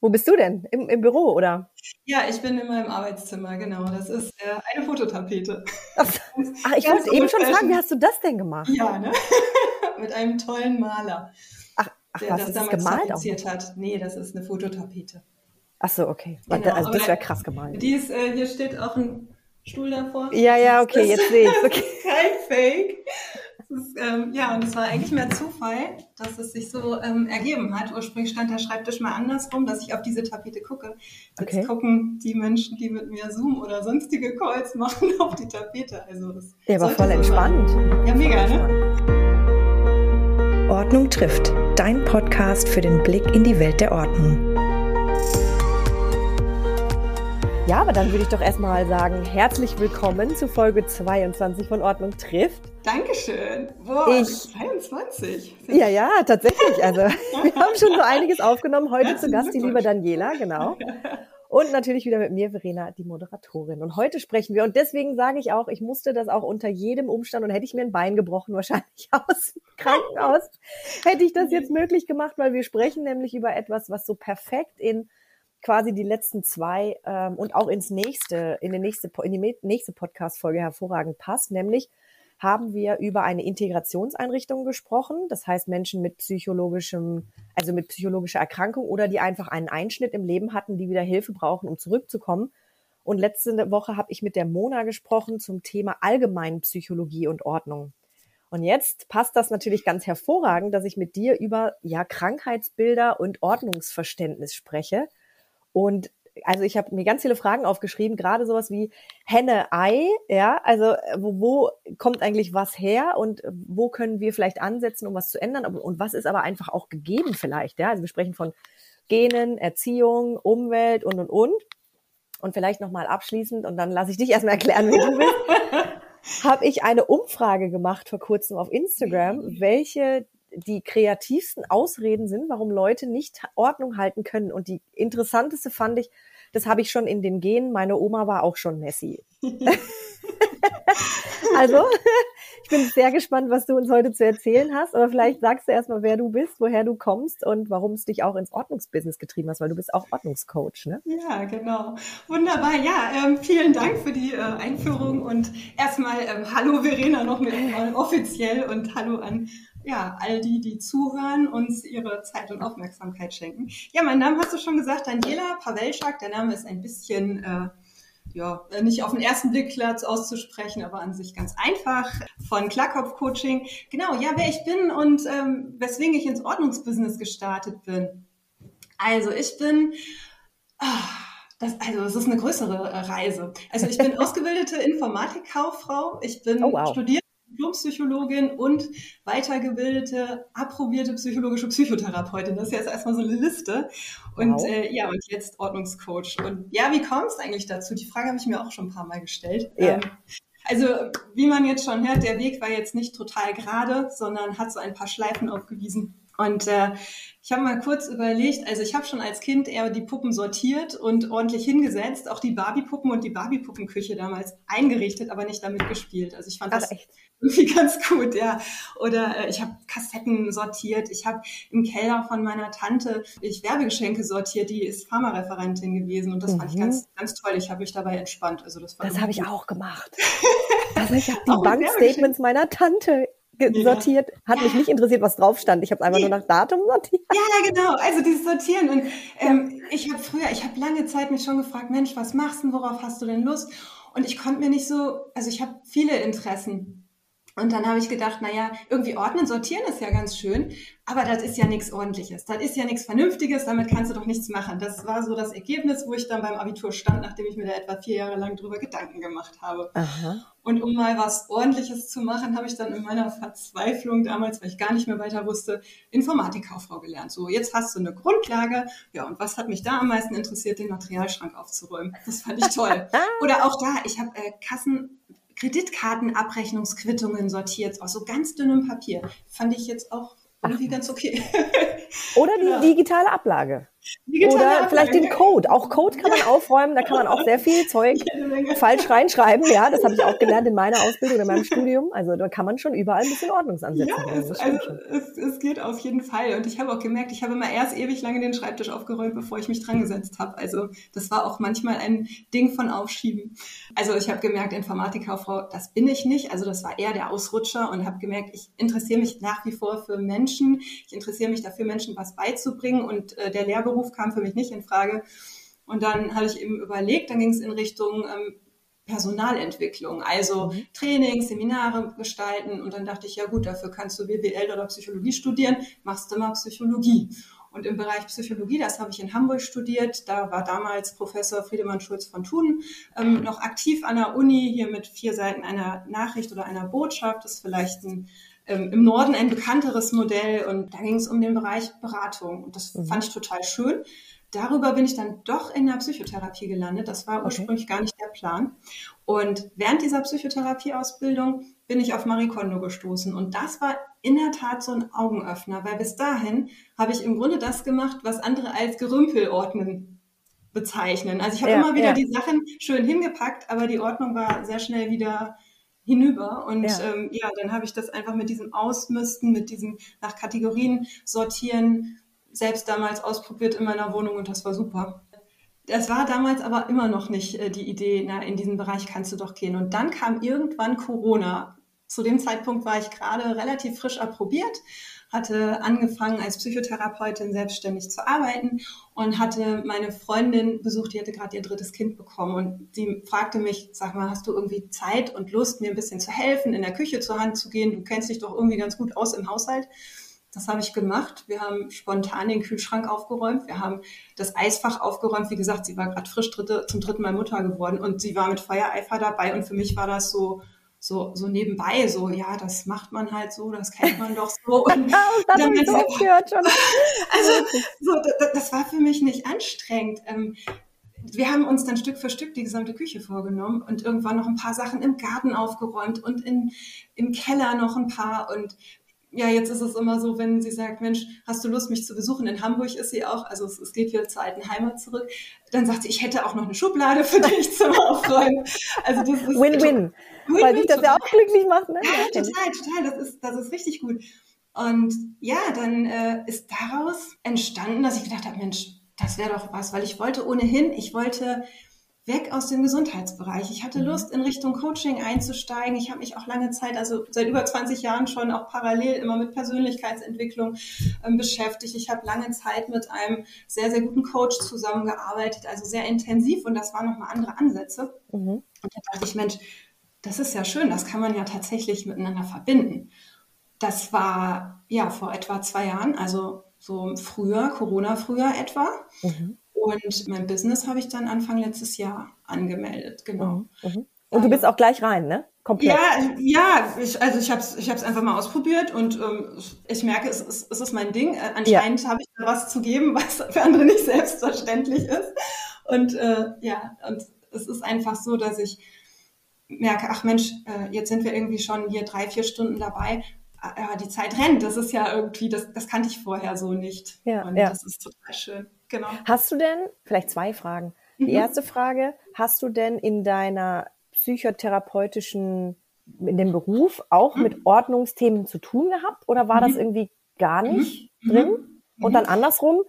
Wo bist du denn? Im, Im, Büro, oder? Ja, ich bin in meinem Arbeitszimmer, genau. Das ist äh, eine Fototapete. Ach, ach ich wollte eben schon fragen, wie hast du das denn gemacht? Ja, ne? Mit einem tollen Maler, ach, ach, der was, das ist damals gemalt tapeziert hat. Nee, das ist eine Fototapete. Ach so, okay. Genau, also das wäre krass gemalt. Die ist, äh, hier steht auch ein Stuhl davor. Ja, ja, okay, jetzt sehe ich okay. kein Fake. Ist, ähm, ja, und es war eigentlich mehr Zufall, dass es sich so ähm, ergeben hat. Ursprünglich stand der Schreibtisch mal andersrum, dass ich auf diese Tapete gucke. Jetzt Okay. gucken die Menschen, die mit mir Zoom oder sonstige Calls machen, auf die Tapete. Also das Ja, sollte voll so entspannt. sein. Ja, mega, ne? Ordnung trifft. Dein Podcast für den Blick in die Welt der Ordnung. Ja, aber dann würde ich doch erstmal sagen, herzlich willkommen zu Folge 22 von Ordnung trifft. Dankeschön. Boah, Ich- 22. Ja, ja, tatsächlich. Also wir haben schon so einiges aufgenommen. Heute zu Gast die liebe. Daniela, genau. Und natürlich wieder mit mir, Verena, die Moderatorin. Und heute sprechen wir, und deswegen sage ich auch, ich musste das auch unter jedem Umstand, und hätte ich mir ein Bein gebrochen, wahrscheinlich aus dem Krankenhaus, hätte ich das jetzt möglich gemacht, weil wir sprechen nämlich über etwas, was so perfekt in quasi die letzten zwei ähm, und auch ins nächste, in, die nächste, in die nächste Podcast-Folge hervorragend passt, nämlich haben wir über eine Integrationseinrichtung gesprochen. Das heißt Menschen mit psychologischem, also mit psychologischer Erkrankung oder die einfach einen Einschnitt im Leben hatten, die wieder Hilfe brauchen, um zurückzukommen. Und letzte Woche habe ich mit der Mona gesprochen zum Thema allgemein Psychologie und Ordnung. Und jetzt passt das natürlich ganz hervorragend, dass ich mit dir über ja Krankheitsbilder und Ordnungsverständnis spreche. Und also ich habe mir ganz viele Fragen aufgeschrieben, gerade sowas wie Henne, Ei, ja, also äh, wo, wo kommt eigentlich was her und äh, wo können wir vielleicht ansetzen, um was zu ändern? Und was ist aber einfach auch gegeben vielleicht, ja, also wir sprechen von Genen, Erziehung, Umwelt und und und. Und vielleicht noch mal abschließend und dann lasse ich dich erstmal erklären, wie du bist, habe ich eine Umfrage gemacht vor kurzem auf Instagram, welche die kreativsten Ausreden sind, warum Leute nicht Ordnung halten können. Und die interessanteste fand ich, das habe ich schon in den Genen, meine Oma war auch schon Messi. also, ich bin sehr gespannt, was du uns heute zu erzählen hast, aber vielleicht sagst du erstmal, wer du bist, woher du kommst und warum es dich auch ins Ordnungsbusiness getrieben hast, weil du bist auch Ordnungscoach, ne? Ja, genau. Wunderbar. Ja, ähm, vielen Dank für die äh, Einführung und erstmal ähm, Hallo Verena noch mit offiziell und Hallo an ja, all die, die zuhören, uns ihre Zeit und Aufmerksamkeit schenken. Ja, mein Name hast du schon gesagt, Daniela Pawelczak. Der Name ist ein bisschen äh, ja, nicht auf den ersten Blick klar auszusprechen, aber an sich ganz einfach. Von Klarkopf Coaching. Genau, ja, wer ich bin und ähm, weswegen ich ins Ordnungsbusiness gestartet bin. Also ich bin, ah, das, also es ist eine größere äh, Reise. Also ich bin ausgebildete Informatikkauffrau. Ich bin Oh, wow. studierte Diplompsychologin und weitergebildete, approbierte psychologische Psychotherapeutin. Das ist jetzt erstmal so eine Liste. Und Wow. äh, ja, und jetzt Ordnungscoach. Und ja, wie kommst du eigentlich dazu? Die Frage habe ich mir auch schon ein paar Mal gestellt. Ja. Ähm, also, wie man jetzt schon hört, der Weg war jetzt nicht total gerade, sondern hat so ein paar Schleifen aufgewiesen. Und äh, ich habe mal kurz überlegt, also ich habe schon als Kind eher die Puppen sortiert und ordentlich hingesetzt, auch die Barbie-Puppen und die Barbie-Puppenküche damals eingerichtet, aber nicht damit gespielt. Also ich fand Ach das echt? irgendwie ganz gut, ja. Oder äh, ich habe Kassetten sortiert, ich habe im Keller von meiner Tante ich Werbegeschenke sortiert, die ist Pharmareferentin gewesen und das fand ich Mhm. ganz, ganz toll. Ich habe mich dabei entspannt. Also das war Das habe ich auch gemacht. Also ich habe die Bankstatements meiner Tante sortiert. Hat mich nicht interessiert, was drauf stand. Ich habe einfach nur nach Datum sortiert. Ja, genau. Also dieses Sortieren. Und ähm, ich habe früher, ich habe lange Zeit mich schon gefragt, Mensch, was machst du, worauf hast du denn Lust? Und ich konnte mir nicht so, also ich habe viele Interessen. Und dann habe ich gedacht, naja, irgendwie ordnen, sortieren ist ja ganz schön, aber das ist ja nichts Ordentliches, das ist ja nichts Vernünftiges, damit kannst du doch nichts machen. Das war so das Ergebnis, wo ich dann beim Abitur stand, nachdem ich mir da etwa vier Jahre lang drüber Gedanken gemacht habe. Aha. Und um mal was Ordentliches zu machen, habe ich dann in meiner Verzweiflung damals, weil ich gar nicht mehr weiter wusste, Informatikkauffrau gelernt. So, jetzt hast du eine Grundlage. Ja, und was hat mich da am meisten interessiert, den Materialschrank aufzuräumen? Das fand ich toll. Oder auch da, ich habe äh, Kassen, Kreditkartenabrechnungsquittungen sortiert aus so ganz dünnem Papier. Fand ich jetzt auch irgendwie ganz okay. Oder die Ja. digitale Ablage. Oder vielleicht den Code. Auch Code kann man aufräumen, da kann man auch sehr viel Zeug falsch reinschreiben. Ja, das habe ich auch gelernt in meiner Ausbildung, in meinem Studium. Also da kann man schon überall ein bisschen Ordnungsansätze ja, es, also, es, es, geht auf jeden Fall. Und ich habe auch gemerkt, ich habe immer erst ewig lange den Schreibtisch aufgeräumt, bevor ich mich dran gesetzt habe. Also das war auch manchmal ein Ding von Aufschieben. Also ich habe gemerkt, Informatikkauffrau, das bin ich nicht. Also das war eher der Ausrutscher und habe gemerkt, ich interessiere mich nach wie vor für Menschen. Ich interessiere mich dafür, Menschen was beizubringen. Und äh, der Lehrberuf kam für mich nicht in Frage. Und dann habe ich eben überlegt, dann ging es in Richtung ähm, Personalentwicklung, also mhm. Trainings, Seminare gestalten. Und dann dachte ich, ja gut, dafür kannst du BWL oder Psychologie studieren, machst du mal Psychologie. Und im Bereich Psychologie, das habe ich in Hamburg studiert, da war damals Professor Friedemann Schulz von Thun ähm, noch aktiv an der Uni, hier mit vier Seiten einer Nachricht oder einer Botschaft. Das ist vielleicht ein, ähm, im Norden ein bekannteres Modell. Und da ging es um den Bereich Beratung. Und das mhm. fand ich total schön darüber bin ich dann doch in der Psychotherapie gelandet. Das war ursprünglich okay. gar nicht der Plan. Und während dieser Psychotherapieausbildung bin ich auf Marie Kondo gestoßen. Und das war in der Tat so ein Augenöffner, weil bis dahin habe ich im Grunde das gemacht, was andere als Gerümpel ordnen bezeichnen. Also ich habe ja, immer wieder ja. die Sachen schön hingepackt, aber die Ordnung war sehr schnell wieder hinüber. Und ja, ähm, ja dann habe ich das einfach mit diesem Ausmisten, mit diesem nach Kategorien sortieren selbst damals ausprobiert in meiner Wohnung und das war super. Das war damals aber immer noch nicht äh, die Idee, na, in diesen Bereich kannst du doch gehen. Und dann kam irgendwann Corona. Zu dem Zeitpunkt war ich gerade relativ frisch approbiert, hatte angefangen als Psychotherapeutin selbstständig zu arbeiten und hatte meine Freundin besucht, die hatte gerade ihr drittes Kind bekommen und sie fragte mich, sag mal, hast du irgendwie Zeit und Lust, mir ein bisschen zu helfen, in der Küche zur Hand zu gehen? Du kennst dich doch irgendwie ganz gut aus im Haushalt. Das habe ich gemacht. Wir haben spontan den Kühlschrank aufgeräumt. Wir haben das Eisfach aufgeräumt. Wie gesagt, sie war gerade frisch dritte, zum dritten Mal Mutter geworden und sie war mit Feuereifer dabei. Und für mich war das so, so, so nebenbei, so, ja, das macht man halt so, das kennt man doch so. Und das dann so oft gehört schon. Also, so, das, das war für mich nicht anstrengend. Ähm, wir haben uns dann Stück für Stück die gesamte Küche vorgenommen und irgendwann noch ein paar Sachen im Garten aufgeräumt und in, im Keller noch ein paar und ja, jetzt ist es immer so, wenn sie sagt, Mensch, hast du Lust, mich zu besuchen? In Hamburg ist sie auch, also es, es geht wieder zur alten Heimat zurück. Dann sagt sie, ich hätte auch noch eine Schublade für dich zum Aufräumen. Also das ist Win-win, weil dich das ja auch glücklich macht. Ne? Ja, total, total. Das ist, das ist richtig gut. Und ja, dann äh, ist daraus entstanden, dass ich gedacht habe, Mensch, das wäre doch was, weil ich wollte ohnehin, ich wollte weg aus dem Gesundheitsbereich. Ich hatte mhm. Lust, in Richtung Coaching einzusteigen. Ich habe mich auch lange Zeit, also seit über 20 Jahren schon auch parallel immer mit Persönlichkeitsentwicklung ähm, beschäftigt. Ich habe lange Zeit mit einem sehr, sehr guten Coach zusammengearbeitet, also sehr intensiv und das waren nochmal andere Ansätze. Mhm. Und da dachte ich, Mensch, das ist ja schön, das kann man ja tatsächlich miteinander verbinden. Das war ja vor etwa zwei Jahren, also so früher, Corona-Früher etwa. Mhm. Und mein Business habe ich dann Anfang letztes Jahr angemeldet, genau. Mhm. mhm. Und du bist auch gleich rein, ne? Komplett. Ja, ja, ich, also ich habe es ich hab's einfach mal ausprobiert und ähm, ich merke, es ist, es ist mein Ding. Äh, anscheinend ja. habe ich da was zu geben, was für andere nicht selbstverständlich ist. Und äh, ja, und es ist einfach so, dass ich merke, ach Mensch, äh, jetzt sind wir irgendwie schon hier drei, vier Stunden dabei. Ja, die Zeit rennt. Das ist ja irgendwie, das, das kannte ich vorher so nicht. Ja, und ja. das ist total schön. Genau. Hast du denn, vielleicht zwei Fragen. Die mhm. erste Frage, hast du denn in deiner psychotherapeutischen, in dem Beruf auch mhm. mit Ordnungsthemen zu tun gehabt oder war mhm. das irgendwie gar mhm. nicht mhm. drin? Und dann andersrum,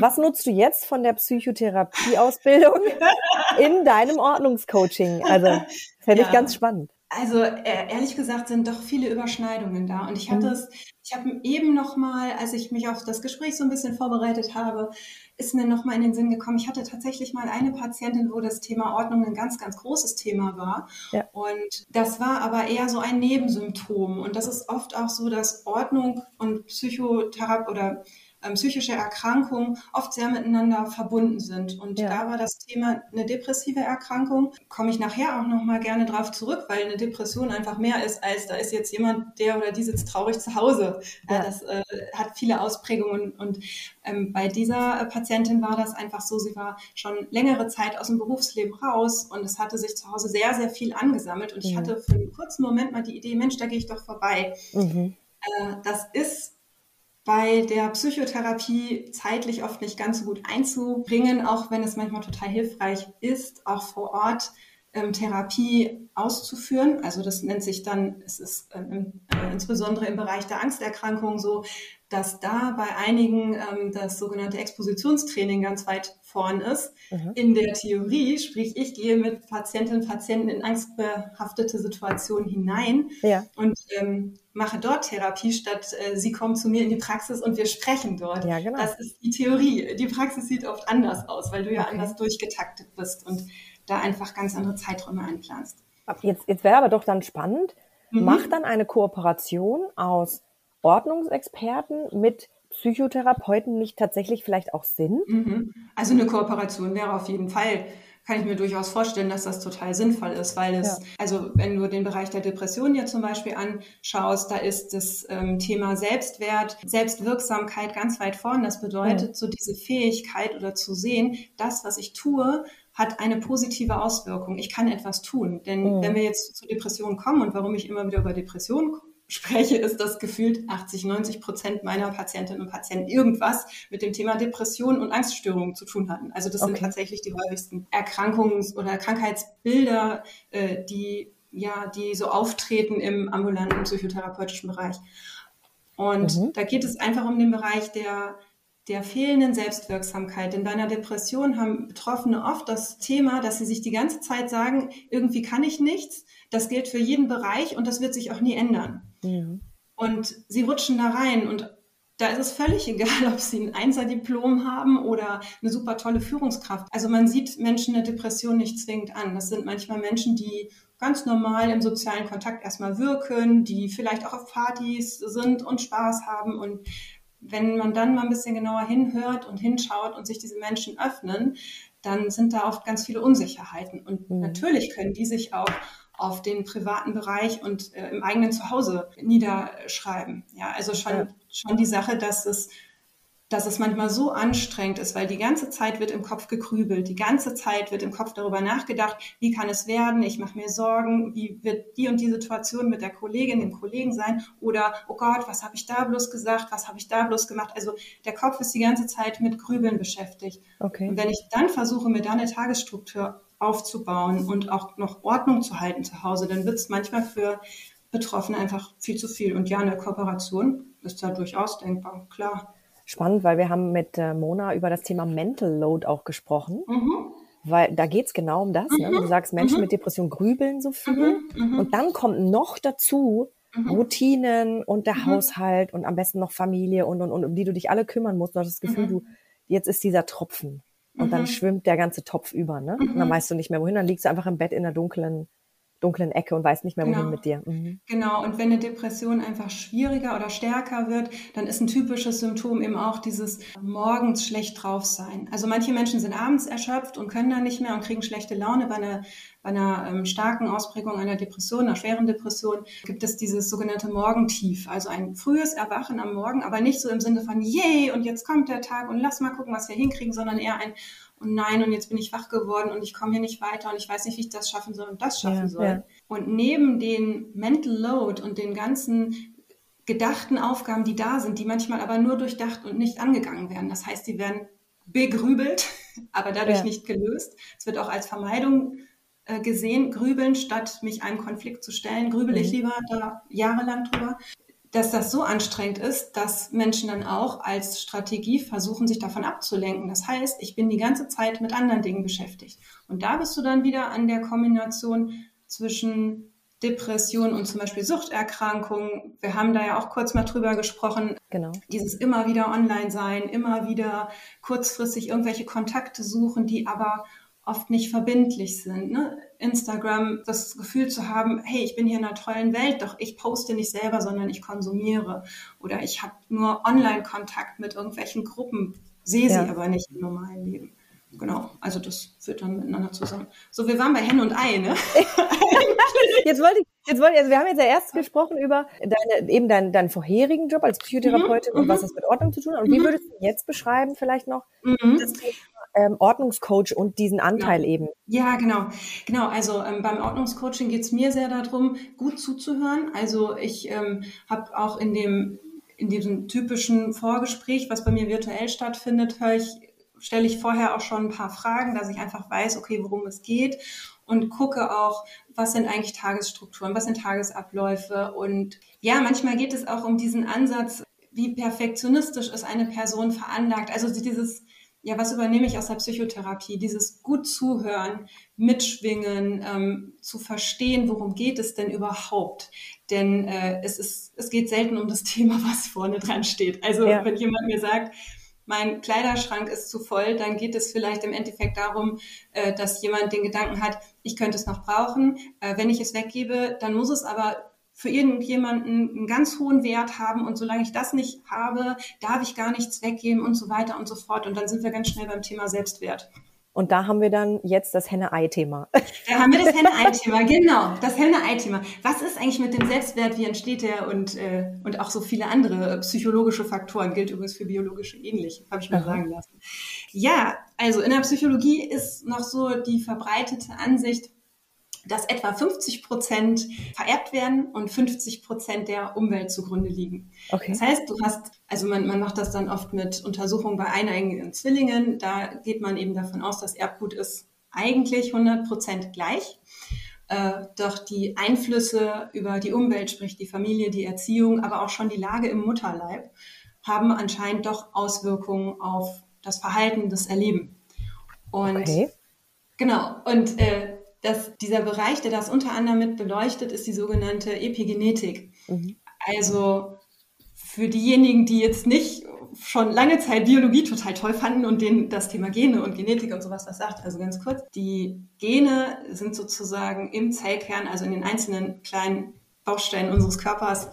was nutzt du jetzt von der Psychotherapieausbildung in deinem Ordnungscoaching? Also, fände ja. ich ganz spannend. Also äh, ehrlich gesagt sind doch viele Überschneidungen da. Und ich hatte es, ich habe eben noch mal, als ich mich auf das Gespräch so ein bisschen vorbereitet habe, ist mir noch mal in den Sinn gekommen. Ich hatte tatsächlich mal eine Patientin, wo das Thema Ordnung ein ganz, ganz großes Thema war. Ja. Und das war aber eher so ein Nebensymptom. Und das ist oft auch so, dass Ordnung und Psychotherapie oder ähm, psychische Erkrankungen oft sehr miteinander verbunden sind. Und ja. da war das Thema eine depressive Erkrankung. Komme ich nachher auch noch mal gerne drauf zurück, weil eine Depression einfach mehr ist als da ist jetzt jemand, der oder die sitzt traurig zu Hause. Ja. das äh, hat viele Ausprägungen. Und ähm, bei dieser äh, Patientin war das einfach so, sie war schon längere Zeit aus dem Berufsleben raus und es hatte sich zu Hause sehr, sehr viel angesammelt. Und ich mhm. hatte für einen kurzen Moment mal die Idee, Mensch, da gehe ich doch vorbei. Mhm. Äh, das ist bei der Psychotherapie zeitlich oft nicht ganz so gut einzubringen, auch wenn es manchmal total hilfreich ist, auch vor Ort ähm, Therapie auszuführen. Also das nennt sich dann, es ist ähm, äh, insbesondere im Bereich der Angsterkrankung so, dass da bei einigen ähm, das sogenannte Expositionstraining ganz weit vorn ist. Mhm. In der Theorie, sprich ich gehe mit Patientinnen und Patienten in angstbehaftete Situationen hinein ja. und ähm, mache dort Therapie, statt äh, sie kommen zu mir in die Praxis und wir sprechen dort. Ja, genau. Das ist die Theorie. Die Praxis sieht oft anders aus, weil du ja okay. anders durchgetaktet bist und da einfach ganz andere Zeiträume einplanst. Jetzt, jetzt wäre aber doch dann spannend, mhm. macht dann eine Kooperation aus Ordnungsexperten mit Psychotherapeuten nicht tatsächlich vielleicht auch Sinn? Mhm. Also eine Kooperation wäre auf jeden Fall kann ich mir durchaus vorstellen, dass das total sinnvoll ist, weil es, ja. also wenn du den Bereich der Depression jetzt zum Beispiel anschaust, da ist das ähm, Thema Selbstwert, Selbstwirksamkeit ganz weit vorn. Das bedeutet, mhm. so diese Fähigkeit oder zu sehen, das, was ich tue, hat eine positive Auswirkung. Ich kann etwas tun. Denn mhm. wenn wir jetzt zu Depressionen kommen und warum ich immer wieder über Depressionen spreche, ist das gefühlt 80, 90 Prozent meiner Patientinnen und Patienten irgendwas mit dem Thema Depression und Angststörungen zu tun hatten. Also das okay. sind tatsächlich die häufigsten Erkrankungs- oder Krankheitsbilder, äh, die ja, die so auftreten im ambulanten psychotherapeutischen Bereich. Und mhm. da geht es einfach um den Bereich der der fehlenden Selbstwirksamkeit. Denn bei einer Depression haben Betroffene oft das Thema, dass sie sich die ganze Zeit sagen, irgendwie kann ich nichts. Das gilt für jeden Bereich und das wird sich auch nie ändern. Ja. Und sie rutschen da rein und da ist es völlig egal, ob sie ein Einser-Diplom haben oder eine super tolle Führungskraft. Also man sieht Menschen eine Depression nicht zwingend an. Das sind manchmal Menschen, die ganz normal im sozialen Kontakt erstmal wirken, die vielleicht auch auf Partys sind und Spaß haben und wenn man dann mal ein bisschen genauer hinhört und hinschaut und sich diese Menschen öffnen, dann sind da oft ganz viele Unsicherheiten. Und mhm. natürlich können die sich auch auf den privaten Bereich und äh, im eigenen Zuhause niederschreiben. Ja, also schon, ja. schon die Sache, dass es dass es manchmal so anstrengend ist, weil die ganze Zeit wird im Kopf gekrübelt, die ganze Zeit wird im Kopf darüber nachgedacht, wie kann es werden, ich mache mir Sorgen, wie wird die und die Situation mit der Kollegin, dem Kollegen sein oder, oh Gott, was habe ich da bloß gesagt, was habe ich da bloß gemacht. Also der Kopf ist die ganze Zeit mit Grübeln beschäftigt. Okay. Und wenn ich dann versuche, mir da eine Tagesstruktur aufzubauen und auch noch Ordnung zu halten zu Hause, dann wird es manchmal für Betroffene einfach viel zu viel. Und ja, eine Kooperation ist da durchaus denkbar, klar spannend, weil wir haben mit äh, Mona über das Thema Mental Load auch gesprochen. Mhm. Weil da geht's genau um das. Ne? Mhm. Du sagst, Menschen mhm. mit Depression grübeln so viel. Mhm. Mhm. Und dann kommt noch dazu mhm. Routinen und der Haushalt und am besten noch Familie und, und, und um die du dich alle kümmern musst. Du hast das Gefühl, du, jetzt ist dieser Tropfen. Und dann schwimmt der ganze Topf über, ne? Und dann weißt du nicht mehr wohin, dann liegst du einfach im Bett in der dunklen dunklen Ecke und weiß nicht mehr, wohin genau. mit dir. Mhm. Genau, und wenn eine Depression einfach schwieriger oder stärker wird, dann ist ein typisches Symptom eben auch dieses morgens schlecht drauf sein. Also manche Menschen sind abends erschöpft und können dann nicht mehr und kriegen schlechte Laune. Bei einer, bei einer ähm, starken Ausprägung einer Depression, einer schweren Depression, gibt es dieses sogenannte Morgentief, also ein frühes Erwachen am Morgen, aber nicht so im Sinne von, yay, und jetzt kommt der Tag und lass mal gucken, was wir hinkriegen, sondern eher ein, und nein, und jetzt bin ich wach geworden und ich komme hier nicht weiter und ich weiß nicht, wie ich das schaffen soll und das schaffen ja, soll. Ja. Und neben den Mental Load und den ganzen gedachten Aufgaben, die da sind, die manchmal aber nur durchdacht und nicht angegangen werden. Das heißt, die werden begrübelt, aber dadurch ja. nicht gelöst. Es wird auch als Vermeidung äh, gesehen, grübeln, statt mich einem Konflikt zu stellen, grübel mhm. ich lieber da jahrelang drüber dass das so anstrengend ist, dass Menschen dann auch als Strategie versuchen, sich davon abzulenken. Das heißt, ich bin die ganze Zeit mit anderen Dingen beschäftigt. Und da bist du dann wieder an der Kombination zwischen Depression und zum Beispiel Suchterkrankungen. Wir haben da ja auch kurz mal drüber gesprochen. Genau. Dieses immer wieder online sein, immer wieder kurzfristig irgendwelche Kontakte suchen, die aber oft nicht verbindlich sind. Ne? Instagram das Gefühl zu haben, hey, ich bin hier in einer tollen Welt, doch ich poste nicht selber, sondern ich konsumiere. Oder ich habe nur Online-Kontakt mit irgendwelchen Gruppen, sehe ja. sie aber nicht im normalen Leben. Genau, also das führt dann miteinander zusammen. So, wir waren bei Hen und Ei, ne? jetzt wollte ich, jetzt wollte ich, also wir haben jetzt ja erst gesprochen über deine, eben deinen, deinen vorherigen Job als Psychotherapeutin mhm, und was das mit Ordnung zu tun hat. Und wie mhm. würdest du jetzt beschreiben, vielleicht noch, mhm. das ähm, Ordnungscoach und diesen Anteil ja. eben. Ja, genau. Genau, also ähm, beim Ordnungscoaching geht es mir sehr darum, gut zuzuhören. Also ich ähm, habe auch in dem in diesem typischen Vorgespräch, was bei mir virtuell stattfindet, höre ich, stelle ich vorher auch schon ein paar Fragen, dass ich einfach weiß, okay, worum es geht und gucke auch, was sind eigentlich Tagesstrukturen, was sind Tagesabläufe und ja, manchmal geht es auch um diesen Ansatz, wie perfektionistisch ist eine Person veranlagt. Also dieses, ja, was übernehme ich aus der Psychotherapie? Dieses gut zuhören, mitschwingen, ähm, zu verstehen, worum geht es denn überhaupt? Denn äh, es ist, es geht selten um das Thema, was vorne dran steht. Also ja. wenn jemand mir sagt, mein Kleiderschrank ist zu voll, dann geht es vielleicht im Endeffekt darum, äh, dass jemand den Gedanken hat, ich könnte es noch brauchen. Äh, wenn ich es weggebe, dann muss es aber für irgendjemanden einen ganz hohen Wert haben und solange ich das nicht habe, darf ich gar nichts weggeben und so weiter und so fort. Und dann sind wir ganz schnell beim Thema Selbstwert. Und da haben wir dann jetzt das Henne-Ei-Thema. Da haben wir das Henne-Ei-Thema, genau, das Henne-Ei-Thema. Was ist eigentlich mit dem Selbstwert, wie entsteht der und, äh, und auch so viele andere psychologische Faktoren, gilt übrigens für biologische ähnlich, habe ich mir Aha. sagen lassen. Ja, also in der Psychologie ist noch so die verbreitete Ansicht, dass etwa 50 Prozent vererbt werden und 50 Prozent der Umwelt zugrunde liegen. Okay. Das heißt, du hast, also man, man macht das dann oft mit Untersuchungen bei eineigigen Zwillingen. Da geht man eben davon aus, dass Erbgut ist eigentlich 100 Prozent gleich. Äh, doch die Einflüsse über die Umwelt, sprich die Familie, die Erziehung, aber auch schon die Lage im Mutterleib, haben anscheinend doch Auswirkungen auf das Verhalten, das Erleben. Und okay. genau, und äh, dass dieser Bereich, der das unter anderem mit beleuchtet, ist die sogenannte Epigenetik. Mhm. Also für diejenigen, die jetzt nicht schon lange Zeit Biologie total toll fanden und denen das Thema Gene und Genetik und sowas was sagt, also ganz kurz, die Gene sind sozusagen im Zellkern, also in den einzelnen kleinen Bausteinen unseres Körpers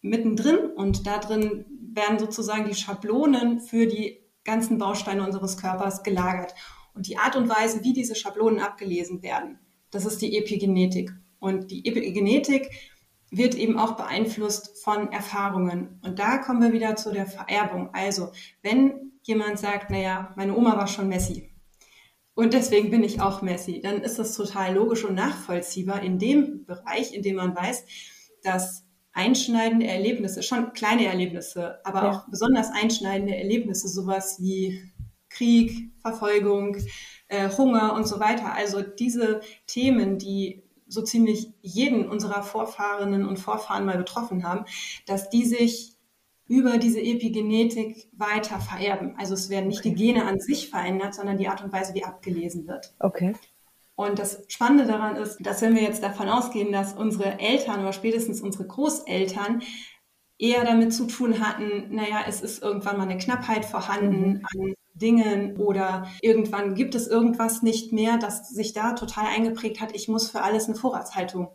mittendrin und da drin werden sozusagen die Schablonen für die ganzen Bausteine unseres Körpers gelagert. Und die Art und Weise, wie diese Schablonen abgelesen werden, das ist die Epigenetik. Und die Epigenetik wird eben auch beeinflusst von Erfahrungen. Und da kommen wir wieder zu der Vererbung. Also, wenn jemand sagt, naja, meine Oma war schon Messi und deswegen bin ich auch Messi, dann ist das total logisch und nachvollziehbar in dem Bereich, in dem man weiß, dass einschneidende Erlebnisse, schon kleine Erlebnisse, aber ja. auch besonders einschneidende Erlebnisse, sowas wie Krieg, Verfolgung, äh, Hunger und so weiter. Also diese Themen, die so ziemlich jeden unserer Vorfahrenen und Vorfahren mal betroffen haben, dass die sich über diese Epigenetik weiter vererben. Also es werden nicht okay. die Gene an sich verändert, sondern die Art und Weise, wie abgelesen wird. Okay. Und das Spannende daran ist, dass wenn wir jetzt davon ausgehen, dass unsere Eltern oder spätestens unsere Großeltern eher damit zu tun hatten, naja, es ist irgendwann mal eine Knappheit vorhanden mhm. an Dingen oder irgendwann gibt es irgendwas nicht mehr, das sich da total eingeprägt hat, ich muss für alles eine Vorratshaltung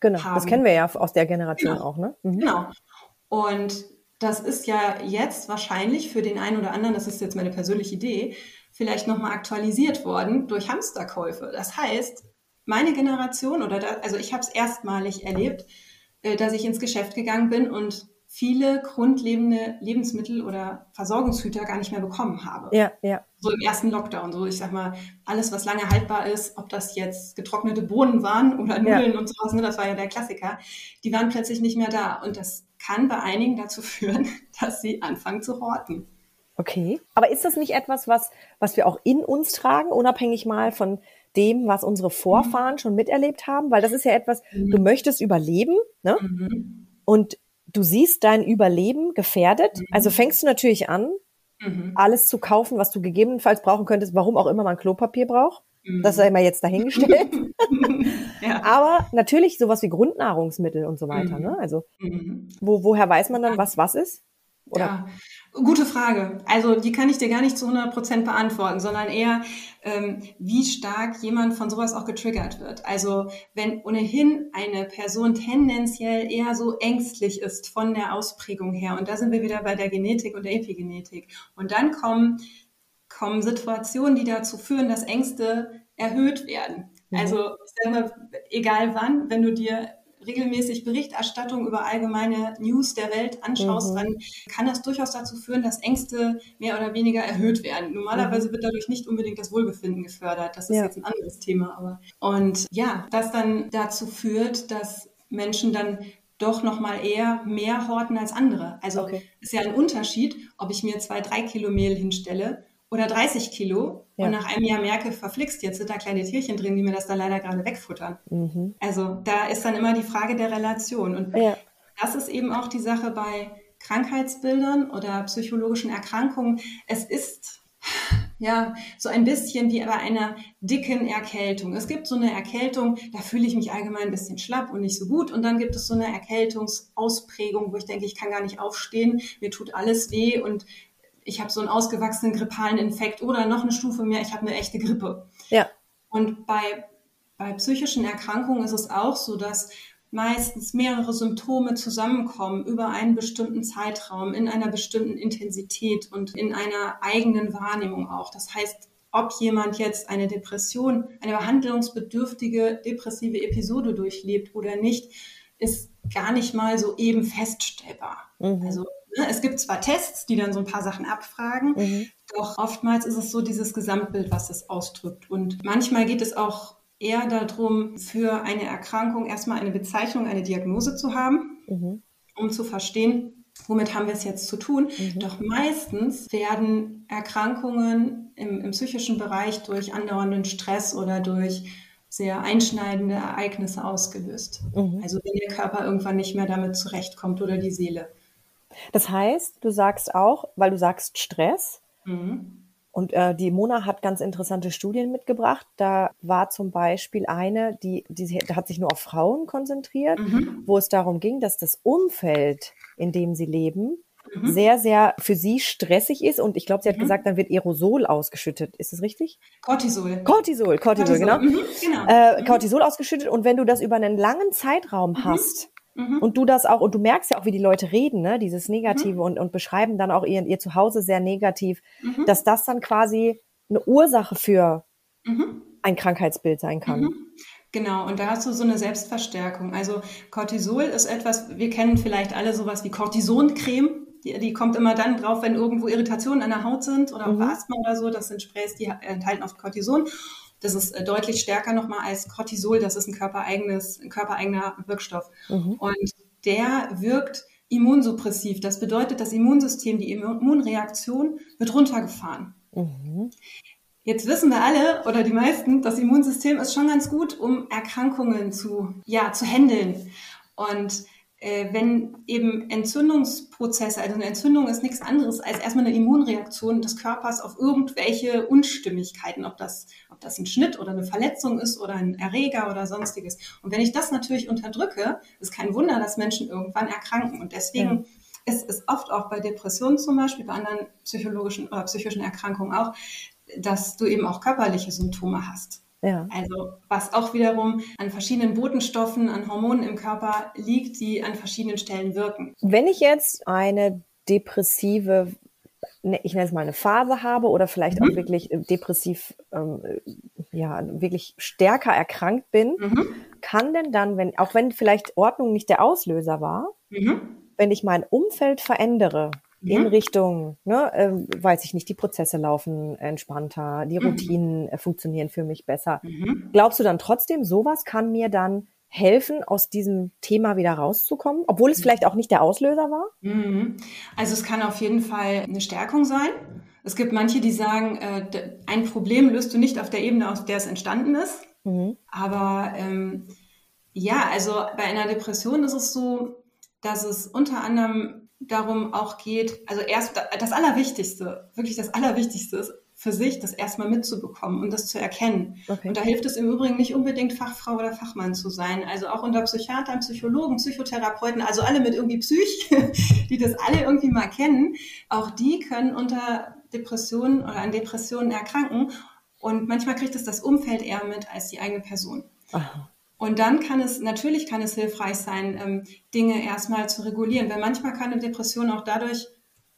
genau, haben. das kennen wir ja aus der Generation genau. auch, ne? Mhm. Genau. Und das ist ja jetzt wahrscheinlich für den einen oder anderen, das ist jetzt meine persönliche Idee, vielleicht nochmal aktualisiert worden durch Hamsterkäufe. Das heißt, meine Generation oder da, also ich habe es erstmalig erlebt, äh, dass ich ins Geschäft gegangen bin und viele grundlebende Lebensmittel oder Versorgungshüter gar nicht mehr bekommen habe. Ja, ja. So im ersten Lockdown. So, ich sag mal, alles, was lange haltbar ist, ob das jetzt getrocknete Bohnen waren oder Nudeln ja. und sowas, ne, das war ja der Klassiker, die waren plötzlich nicht mehr da. Und das kann bei einigen dazu führen, dass sie anfangen zu horten. Okay. Aber ist das nicht etwas, was, was wir auch in uns tragen, unabhängig mal von dem, was unsere Vorfahren mhm. schon miterlebt haben? Weil das ist ja etwas, mhm. du möchtest überleben, ne? Mhm. Und du siehst dein Überleben gefährdet. Mhm. Also fängst du natürlich an, mhm. alles zu kaufen, was du gegebenenfalls brauchen könntest, warum auch immer man Klopapier braucht. Mhm. Das sei mal jetzt dahingestellt. ja. Aber natürlich sowas wie Grundnahrungsmittel und so weiter. Mhm. Ne? Also mhm. wo, woher weiß man dann, was was ist? Oder? Ja, gute Frage. Also die kann ich dir gar nicht zu 100 Prozent beantworten, sondern eher, ähm, wie stark jemand von sowas auch getriggert wird. Also wenn ohnehin eine Person tendenziell eher so ängstlich ist von der Ausprägung her, und da sind wir wieder bei der Genetik und der Epigenetik, und dann kommen, kommen Situationen, die dazu führen, dass Ängste erhöht werden. Mhm. Also ich sage mal, egal wann, wenn du dir regelmäßig Berichterstattung über allgemeine News der Welt anschaust, mhm. dann kann das durchaus dazu führen, dass Ängste mehr oder weniger erhöht werden. Normalerweise mhm. wird dadurch nicht unbedingt das Wohlbefinden gefördert. Das ist ja. jetzt ein anderes Thema. Aber und ja, das dann dazu führt, dass Menschen dann doch nochmal eher mehr horten als andere. Also okay. ist ja ein Unterschied, ob ich mir zwei, drei Kilo Mehl hinstelle oder 30 Kilo ja. und nach einem Jahr merke, verflixt, jetzt sind da kleine Tierchen drin, die mir das da leider gerade wegfuttern. Mhm. Also da ist dann immer die Frage der Relation. Und ja. das ist eben auch die Sache bei Krankheitsbildern oder psychologischen Erkrankungen. Es ist ja, so ein bisschen wie bei einer dicken Erkältung. Es gibt so eine Erkältung, da fühle ich mich allgemein ein bisschen schlapp und nicht so gut. Und dann gibt es so eine Erkältungsausprägung, wo ich denke, ich kann gar nicht aufstehen, mir tut alles weh und ich habe so einen ausgewachsenen grippalen Infekt oder noch eine Stufe mehr, ich habe eine echte Grippe. Ja. Und bei, bei psychischen Erkrankungen ist es auch so, dass meistens mehrere Symptome zusammenkommen über einen bestimmten Zeitraum, in einer bestimmten Intensität und in einer eigenen Wahrnehmung auch. Das heißt, ob jemand jetzt eine Depression, eine behandlungsbedürftige depressive Episode durchlebt oder nicht, ist gar nicht mal so eben feststellbar. Mhm. Also es gibt zwar Tests, die dann so ein paar Sachen abfragen, mhm. doch oftmals ist es so dieses Gesamtbild, was es ausdrückt. Und manchmal geht es auch eher darum, für eine Erkrankung erstmal eine Bezeichnung, eine Diagnose zu haben, mhm. um zu verstehen, womit haben wir es jetzt zu tun. Mhm. Doch meistens werden Erkrankungen im, im psychischen Bereich durch andauernden Stress oder durch sehr einschneidende Ereignisse ausgelöst. Mhm. Also wenn der Körper irgendwann nicht mehr damit zurechtkommt oder die Seele. Das heißt, du sagst auch, weil du sagst Stress, mhm. Und äh, die Mona hat ganz interessante Studien mitgebracht. Da war zum Beispiel eine, die, die hat sich nur auf Frauen konzentriert, mhm. wo es darum ging, dass das Umfeld, in dem sie leben, mhm. sehr, sehr für sie stressig ist. Und ich glaube, sie hat mhm. gesagt, dann wird Aerosol ausgeschüttet. Ist das richtig? Cortisol. Cortisol, Cortisol, Cortisol. genau. Genau. Äh. Cortisol ausgeschüttet. Und wenn du das über einen langen Zeitraum hast, Mhm. Und du das auch, und du merkst ja auch, wie die Leute reden, ne? dieses Negative mhm. und, und beschreiben dann auch ihr, ihr Zuhause sehr negativ, mhm. dass das dann quasi eine Ursache für mhm. ein Krankheitsbild sein kann. Mhm. Genau, und da hast du so eine Selbstverstärkung. Also Cortisol ist etwas, wir kennen vielleicht alle sowas wie Cortisoncreme. Die, die kommt immer dann drauf, wenn irgendwo Irritationen an der Haut sind oder auch mhm. Asthma oder so. Das sind Sprays, die enthalten oft Cortison. Das ist äh, deutlich stärker nochmal als Cortisol. Das ist ein körpereigenes, ein körpereigener Wirkstoff. Mhm. Und der wirkt immunsuppressiv. Das bedeutet, das Immunsystem, die Immunreaktion wird runtergefahren. Mhm. Jetzt wissen wir alle oder die meisten, das Immunsystem ist schon ganz gut, um Erkrankungen zu, ja, zu handeln. Und wenn eben Entzündungsprozesse, also eine Entzündung ist nichts anderes als erstmal eine Immunreaktion des Körpers auf irgendwelche Unstimmigkeiten, ob das, ob das ein Schnitt oder eine Verletzung ist oder ein Erreger oder sonstiges. Und wenn ich das natürlich unterdrücke, ist kein Wunder, dass Menschen irgendwann erkranken. Und deswegen ja. ist es oft auch bei Depressionen zum Beispiel, bei anderen psychologischen oder psychischen Erkrankungen auch, dass du eben auch körperliche Symptome hast. Ja. Also was auch wiederum an verschiedenen Botenstoffen, an Hormonen im Körper liegt, die an verschiedenen Stellen wirken. Wenn ich jetzt eine depressive, ne, ich nenne es mal eine Phase habe oder vielleicht mhm. auch wirklich äh, depressiv, ähm, ja, wirklich stärker erkrankt bin, mhm. kann denn dann, wenn, auch wenn vielleicht Ordnung nicht der Auslöser war, mhm. wenn ich mein Umfeld verändere, in mhm. Richtung, ne, ähm, weiß ich nicht, die Prozesse laufen entspannter, die mhm. Routinen mhm. funktionieren für mich besser. Mhm. Glaubst du dann trotzdem, sowas kann mir dann helfen, aus diesem Thema wieder rauszukommen, obwohl es mhm. vielleicht auch nicht der Auslöser war? Mhm. Also es kann auf jeden Fall eine Stärkung sein. Es gibt manche, die sagen, äh, ein Problem löst du nicht auf der Ebene, aus der es entstanden ist. Aber ähm, ja, also bei einer Depression ist es so, dass es unter anderem darum auch geht, also erst das Allerwichtigste, wirklich das Allerwichtigste ist, für sich das erstmal mitzubekommen und das zu erkennen. Okay. Und da hilft es im Übrigen nicht unbedingt Fachfrau oder Fachmann zu sein. Also auch unter Psychiatern, Psychologen, Psychotherapeuten, also alle mit irgendwie Psych, die das alle irgendwie mal kennen, auch die können unter Depressionen oder an Depressionen erkranken. Und manchmal kriegt es das Umfeld eher mit als die eigene Person. Aha. Und dann kann es, natürlich kann es hilfreich sein, ähm, Dinge erstmal zu regulieren, weil manchmal kann eine Depression auch dadurch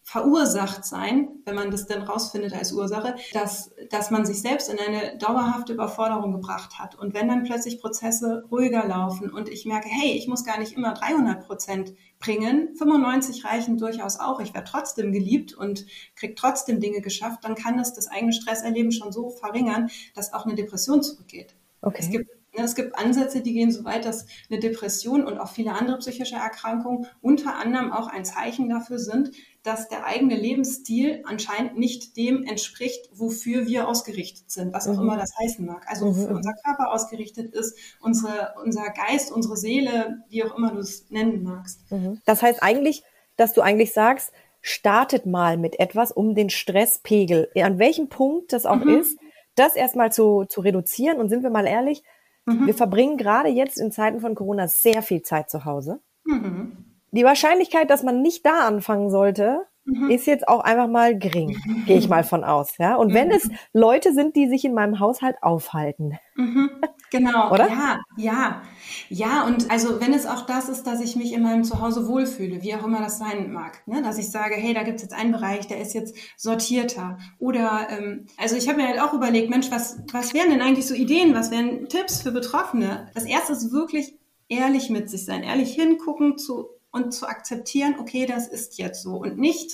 verursacht sein, wenn man das denn rausfindet als Ursache, dass, dass man sich selbst in eine dauerhafte Überforderung gebracht hat. Und wenn dann plötzlich Prozesse ruhiger laufen und ich merke, hey, ich muss gar nicht immer 300 Prozent bringen, 95 reichen durchaus auch, ich werde trotzdem geliebt und kriege trotzdem Dinge geschafft, dann kann das das eigene Stresserleben schon so verringern, dass auch eine Depression zurückgeht. Okay. Es gibt Es gibt Ansätze, die gehen so weit, dass eine Depression und auch viele andere psychische Erkrankungen unter anderem auch ein Zeichen dafür sind, dass der eigene Lebensstil anscheinend nicht dem entspricht, wofür wir ausgerichtet sind, was auch mhm. immer das heißen mag. Also wofür mhm. unser Körper ausgerichtet ist, unsere, unser Geist, unsere Seele, wie auch immer du es nennen magst. Mhm. Das heißt eigentlich, dass du eigentlich sagst, startet mal mit etwas, um den Stresspegel, an welchem Punkt das auch mhm. ist, das erstmal zu, zu reduzieren. Und sind wir mal ehrlich, mhm. wir verbringen gerade jetzt in Zeiten von Corona sehr viel Zeit zu Hause. Mhm. Die Wahrscheinlichkeit, dass man nicht da anfangen sollte, mhm. ist jetzt auch einfach mal gering, gehe ich mal von aus. Ja? Und wenn mhm. es Leute sind, die sich in meinem Haushalt aufhalten. Mhm. Genau, oder? Ja, ja. Ja, und also wenn es auch das ist, dass ich mich in meinem Zuhause wohlfühle, wie auch immer das sein mag, ne? dass ich sage, hey, da gibt es jetzt einen Bereich, der ist jetzt sortierter. Oder ähm, also ich habe mir halt auch überlegt, Mensch, was, was wären denn eigentlich so Ideen, was wären Tipps für Betroffene? Das erste ist wirklich ehrlich mit sich sein, ehrlich hingucken zu und zu akzeptieren, okay, das ist jetzt so und nicht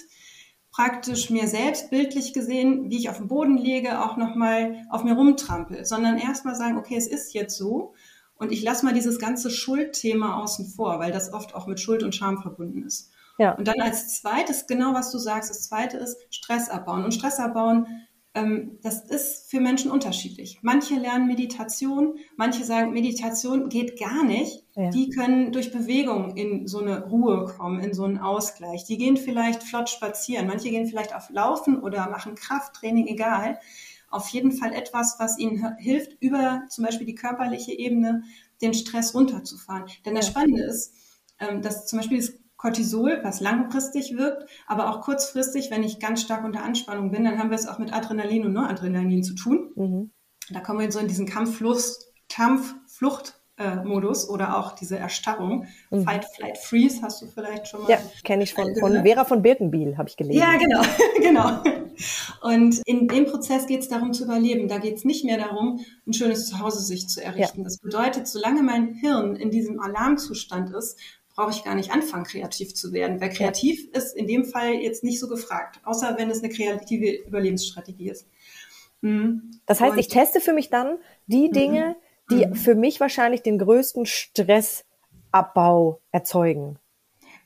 praktisch mir selbst bildlich gesehen, wie ich auf dem Boden lege, auch nochmal auf mir rumtrampel, sondern erstmal sagen, okay, es ist jetzt so und ich lasse mal dieses ganze Schuldthema außen vor, weil das oft auch mit Schuld und Scham verbunden ist. Ja. Und dann als zweites, genau was du sagst, das zweite ist Stress abbauen. Und Stress abbauen das ist für Menschen unterschiedlich. Manche lernen Meditation, manche sagen, Meditation geht gar nicht. Ja. Die können durch Bewegung in so eine Ruhe kommen, in so einen Ausgleich. Die gehen vielleicht flott spazieren, manche gehen vielleicht auf Laufen oder machen Krafttraining, egal. Auf jeden Fall etwas, was ihnen hilft, über zum Beispiel die körperliche Ebene den Stress runterzufahren. Denn das Spannende ist, ähm, dass zum Beispiel das Cortisol, was langfristig wirkt, aber auch kurzfristig, wenn ich ganz stark unter Anspannung bin, dann haben wir es auch mit Adrenalin und Noradrenalin zu tun. Mhm. Da kommen wir so in diesen Kampfflucht, Kampfflucht äh, Modus oder auch diese Erstarrung. Mhm. Fight, Flight, Freeze hast du vielleicht schon mal. Ja, kenne ich von, von Vera von Birkenbiel, habe ich gelesen. Ja, genau, genau. Und in dem Prozess geht es darum zu überleben. Da geht es nicht mehr darum, ein schönes Zuhause sich zu errichten. Ja. Das bedeutet, solange mein Hirn in diesem Alarmzustand ist, brauche ich gar nicht anfangen, kreativ zu werden. Weil kreativ ist in dem Fall jetzt nicht so gefragt, außer wenn es eine kreative Überlebensstrategie ist. Mhm. Das heißt, Und, ich teste für mich dann die mhm. Dinge, die mhm. für mich wahrscheinlich den größten Stressabbau erzeugen.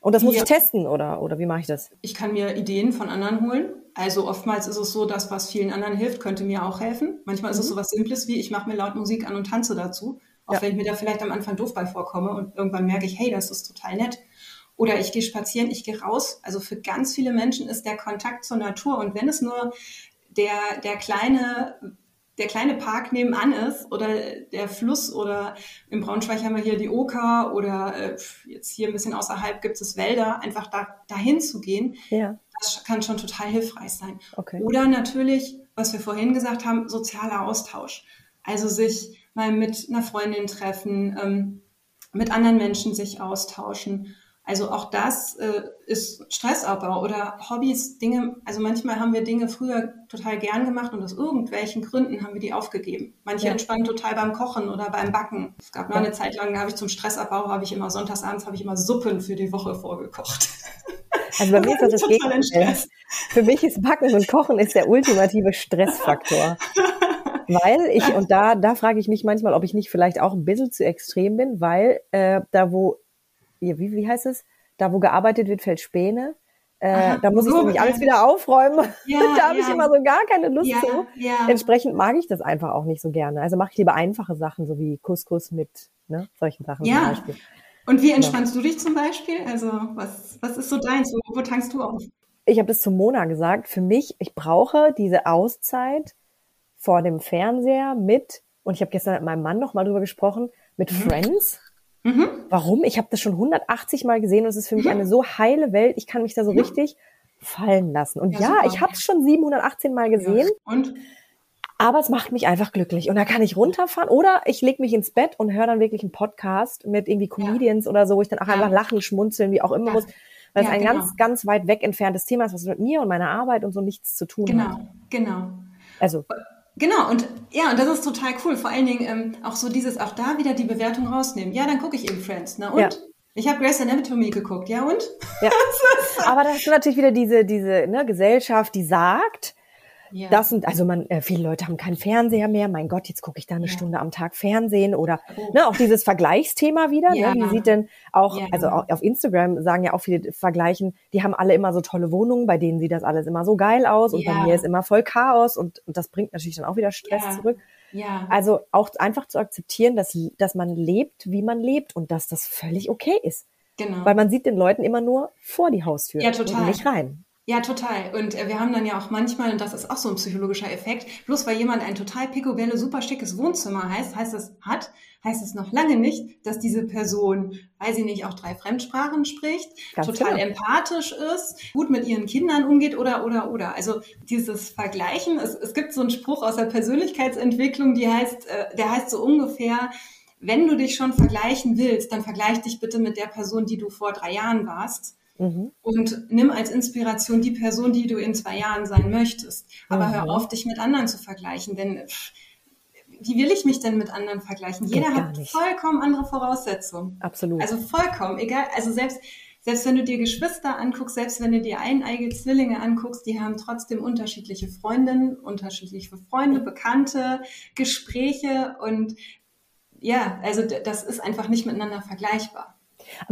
Und das muss ja. ich testen, oder, oder wie mache ich das? Ich kann mir Ideen von anderen holen. Also oftmals ist es so, dass was vielen anderen hilft, könnte mir auch helfen. Manchmal ist es mhm. so was Simples wie, ich mache mir laut Musik an und tanze dazu. Auch ja. wenn ich mir da vielleicht am Anfang doof bei vorkomme und irgendwann merke ich, hey, das ist total nett. Oder ich gehe spazieren, ich gehe raus. Also für ganz viele Menschen ist der Kontakt zur Natur und wenn es nur der, der kleine der kleine Park nebenan ist oder der Fluss oder im Braunschweig haben wir hier die Oker oder äh, jetzt hier ein bisschen außerhalb gibt es Wälder, einfach da dahin zu gehen, ja. das kann schon total hilfreich sein. Okay. Oder natürlich, was wir vorhin gesagt haben, sozialer Austausch. Also sich mal mit einer Freundin treffen, ähm, mit anderen Menschen sich austauschen. Also auch das äh, ist Stressabbau oder Hobbys, Dinge, also manchmal haben wir Dinge früher total gern gemacht und aus irgendwelchen Gründen haben wir die aufgegeben. Manche ja. entspannen total beim Kochen oder beim Backen. Es gab mal eine Zeit lang, da habe ich zum Stressabbau, habe ich immer sonntagsabends habe ich immer Suppen für die Woche vorgekocht. Also bei mir ist das das Gegenteil. Für mich ist Backen und Kochen ist der ultimative Stressfaktor. weil ich, und da, da frage ich mich manchmal, ob ich nicht vielleicht auch ein bisschen zu extrem bin, weil äh, da, wo, wie, wie heißt es? Da, wo gearbeitet wird, fällt Späne. Äh, Aha, da muss ich nämlich alles wieder aufräumen. Ja, da habe ja. ich immer so gar keine Lust ja, zu. Entsprechend mag ich das einfach auch nicht so gerne. Also mache ich lieber einfache Sachen, so wie Couscous mit ne, solchen Sachen ja. zum Beispiel. Und wie entspannst du dich zum Beispiel? Also was, was ist so deins? Wo, wo tankst du auf? Ich habe das zu Mona gesagt. Für mich, ich brauche diese Auszeit vor dem Fernseher mit, und ich habe gestern mit meinem Mann noch mal drüber gesprochen, mit mhm. Friends. Mhm. Warum? Ich habe das schon 180 Mal gesehen und es ist für mich mhm. eine so heile Welt. Ich kann mich da so richtig fallen lassen. Und ja, ja ich habe es schon 718 Mal gesehen. Ja. Und? Aber es macht mich einfach glücklich. Und da kann ich runterfahren oder ich lege mich ins Bett und höre dann wirklich einen Podcast mit irgendwie Comedians ja. oder so, wo ich dann auch einfach lachen, schmunzeln, wie auch immer muss. Weil es ein genau. ganz, ganz weit weg entferntes Thema ist, was mit mir und meiner Arbeit und so nichts zu tun genau. hat. Genau, genau. Also Genau, und ja, und das ist total cool. Vor allen Dingen ähm, auch so dieses, auch da wieder die Bewertung rausnehmen. Ja, dann gucke ich eben Friends, ne? Und? Ja. Ich habe Grace Anatomy geguckt, ja und? Ja. Aber da hast du natürlich wieder diese, diese ne, Gesellschaft, die sagt, ja. das sind, also man, äh, viele Leute haben keinen Fernseher mehr. Mein Gott, jetzt gucke ich da eine ja. Stunde am Tag Fernsehen oder oh. ne, auch dieses Vergleichsthema wieder. Ne? Wie sieht denn auch, also auch auf Instagram sagen ja auch viele Vergleichen, die haben alle immer so tolle Wohnungen, bei denen sieht das alles immer so geil aus und bei mir ist immer voll Chaos und, und das bringt natürlich dann auch wieder Stress zurück. Ja. Also auch einfach zu akzeptieren, dass, dass man lebt, wie man lebt und dass das völlig okay ist. Genau. Weil man sieht den Leuten immer nur vor die Haustür ja, total. und nicht rein. Ja, total. Und äh, wir haben dann ja auch manchmal, und das ist auch so ein psychologischer Effekt, bloß weil jemand ein total picobello, super schickes Wohnzimmer heißt, heißt es hat, heißt es noch lange nicht, dass diese Person, weil sie nicht auch drei Fremdsprachen spricht, Ganz total genau. empathisch ist, gut mit ihren Kindern umgeht oder, oder, oder. Also dieses Vergleichen, es, es gibt so einen Spruch aus der Persönlichkeitsentwicklung, die heißt, äh, der heißt so ungefähr, wenn du dich schon vergleichen willst, dann vergleich dich bitte mit der Person, die du vor drei Jahren warst Mhm. Und nimm als Inspiration die Person, die du in zwei Jahren sein möchtest. Aber mhm. hör auf, dich mit anderen zu vergleichen, denn wie will ich mich denn mit anderen vergleichen? Jeder hat vollkommen andere Voraussetzungen. Absolut. Also vollkommen, egal. Also selbst, selbst wenn du dir Geschwister anguckst, selbst wenn du dir eineige Zwillinge anguckst, die haben trotzdem unterschiedliche Freundinnen, unterschiedliche Freunde, Bekannte, Gespräche und ja, also das ist einfach nicht miteinander vergleichbar.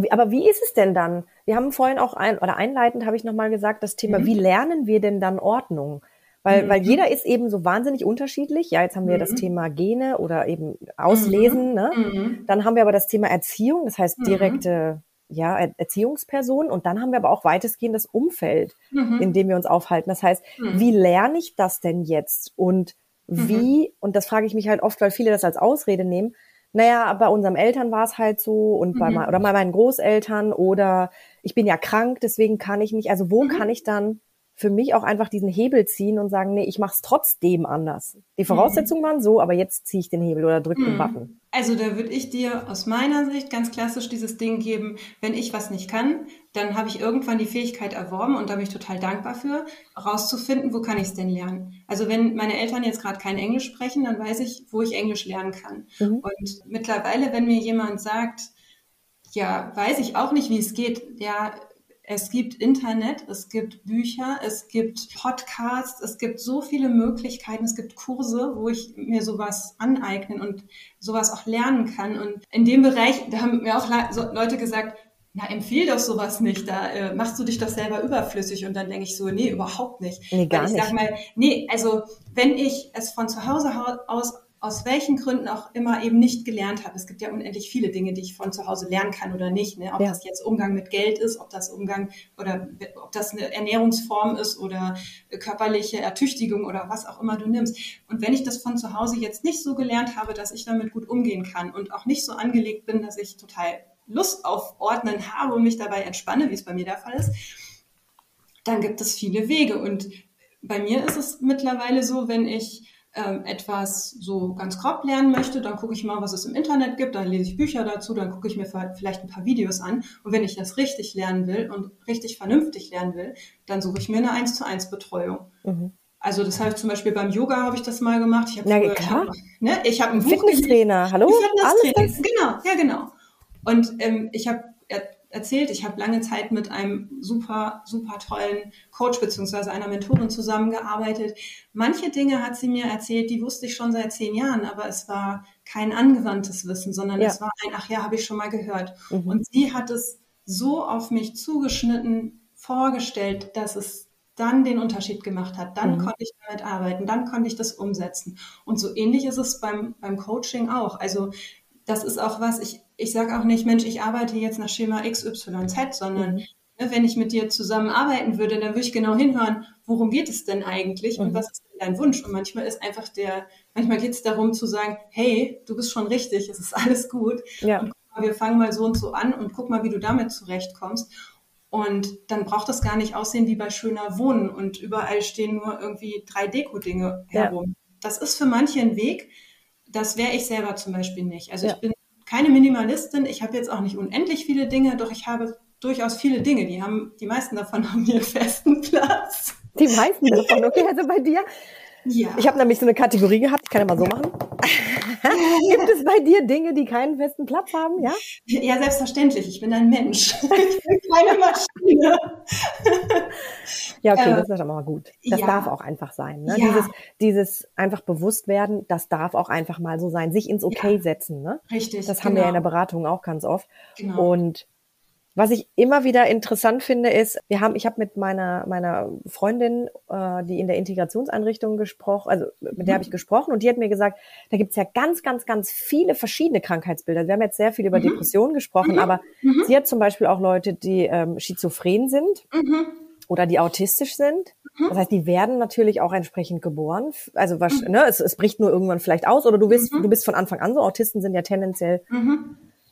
Aber wie ist es denn dann? Wir haben vorhin auch ein, oder einleitend habe ich nochmal gesagt, das Thema, mhm. wie lernen wir denn dann Ordnung? Weil, mhm. weil jeder ist eben so wahnsinnig unterschiedlich. Ja, jetzt haben wir mhm. das Thema Gene oder eben Auslesen. Mhm. Ne? Mhm. Dann haben wir aber das Thema Erziehung, das heißt mhm. direkte ja, Erziehungsperson. Und dann haben wir aber auch weitestgehend das Umfeld, in dem wir uns aufhalten. Das heißt, wie lerne ich das denn jetzt? Und wie, und das frage ich mich halt oft, weil viele das als Ausrede nehmen, naja, bei unseren Eltern war es halt so und bei, mhm. oder bei meinen Großeltern oder ich bin ja krank, deswegen kann ich nicht. Also wo mhm. kann ich dann für mich auch einfach diesen Hebel ziehen und sagen, nee, ich mache es trotzdem anders. Die Voraussetzungen mhm. waren so, aber jetzt ziehe ich den Hebel oder drücke mhm. den Button. Also da würde ich dir aus meiner Sicht ganz klassisch dieses Ding geben, wenn ich was nicht kann, dann habe ich irgendwann die Fähigkeit erworben und da bin ich total dankbar für, rauszufinden, wo kann ich es denn lernen. Also wenn meine Eltern jetzt gerade kein Englisch sprechen, dann weiß ich, wo ich Englisch lernen kann. Mhm. Und mittlerweile, wenn mir jemand sagt, ja, weiß ich auch nicht, wie es geht, ja, es gibt Internet, es gibt Bücher, es gibt Podcasts, es gibt so viele Möglichkeiten, es gibt Kurse, wo ich mir sowas aneignen und sowas auch lernen kann. Und in dem Bereich, da haben mir auch Leute gesagt, na, empfehl doch sowas nicht, da äh, machst du dich doch selber überflüssig. Und dann denke ich so, nee, überhaupt nicht. Nee, gar Weil ich sag mal, nee, also wenn ich es von zu Hause aus aus welchen Gründen auch immer eben nicht gelernt habe. Es gibt ja unendlich viele Dinge, die ich von zu Hause lernen kann oder nicht. Ne? Ob ja. das jetzt Umgang mit Geld ist, ob das Umgang oder ob das eine Ernährungsform ist oder körperliche Ertüchtigung oder was auch immer du nimmst. Und wenn ich das von zu Hause jetzt nicht so gelernt habe, dass ich damit gut umgehen kann und auch nicht so angelegt bin, dass ich total Lust auf Ordnen habe und mich dabei entspanne, wie es bei mir der Fall ist, dann gibt es viele Wege. Und bei mir ist es mittlerweile so, wenn ich ähm, etwas so ganz grob lernen möchte, dann gucke ich mal, was es im Internet gibt, dann lese ich Bücher dazu, dann gucke ich mir vielleicht ein paar Videos an. Und wenn ich das richtig lernen will und richtig vernünftig lernen will, dann suche ich mir eine 1 zu 1 Betreuung. Mhm. Also das heißt zum Beispiel beim Yoga habe ich das mal gemacht. Ich habe früher, klar. ne, ich habe ein Fitnesstrainer, hallo? Fitnesstrainer, genau, ja genau. Und ähm, ich habe erzählt, ich habe lange Zeit mit einem super, super tollen Coach beziehungsweise einer Mentorin zusammengearbeitet. Manche Dinge hat sie mir erzählt, die wusste ich schon seit zehn Jahren, aber es war kein angewandtes Wissen, sondern ja. es war ein, ach ja, habe ich schon mal gehört. Mhm. Und sie hat es so auf mich zugeschnitten vorgestellt, dass es dann den Unterschied gemacht hat. Dann mhm. konnte ich damit arbeiten, dann konnte ich das umsetzen. Und so ähnlich ist es beim, beim Coaching auch. Also das ist auch was, ich, ich sage auch nicht, Mensch, ich arbeite jetzt nach Schema XYZ, sondern mhm. ne, wenn ich mit dir zusammenarbeiten würde, dann würde ich genau hinhören, worum geht es denn eigentlich mhm. und was ist denn dein Wunsch? Und manchmal ist einfach der, manchmal geht es darum zu sagen, hey, du bist schon richtig, es ist alles gut. Ja. Und guck mal, wir fangen mal so und so an und guck mal, wie du damit zurechtkommst. Und dann braucht das gar nicht aussehen wie bei schöner Wohnen und überall stehen nur irgendwie drei Deko-Dinge herum. Ja. Das ist für manche ein Weg, das wäre ich selber zum Beispiel nicht. Also ja. ich bin keine Minimalistin, ich habe jetzt auch nicht unendlich viele Dinge, doch ich habe durchaus viele Dinge. Die haben, die meisten davon haben hier festen Platz. Die meisten davon, okay, also bei dir. Ja. Ich habe nämlich so eine Kategorie gehabt, ich kann ja mal so machen. Gibt es bei dir Dinge, die keinen festen Platz haben? Ja? Ja, selbstverständlich. Ich bin ein Mensch. Ich bin keine Maschine. Ja, okay, äh, das ist doch mal gut. Das ja. darf auch einfach sein. Ne? Ja. Dieses, dieses einfach bewusst werden, das darf auch einfach mal so sein. Sich ins Okay ja. setzen. Ne? Richtig. Das haben genau. wir ja in der Beratung auch ganz oft. Genau. Und was ich immer wieder interessant finde, ist, wir haben, ich habe mit meiner meiner Freundin, äh, die in der Integrationseinrichtung gesprochen, also mit der mhm. habe ich gesprochen und die hat mir gesagt, da gibt's ja ganz, ganz, ganz viele verschiedene Krankheitsbilder. Wir haben jetzt sehr viel über mhm. Depressionen gesprochen, mhm. aber mhm. sie hat zum Beispiel auch Leute, die ähm, schizophren sind mhm. oder die autistisch sind. Mhm. Das heißt, die werden natürlich auch entsprechend geboren. Also was, ne, es, es bricht nur irgendwann vielleicht aus oder du bist, du bist von Anfang an so. Autisten sind ja tendenziell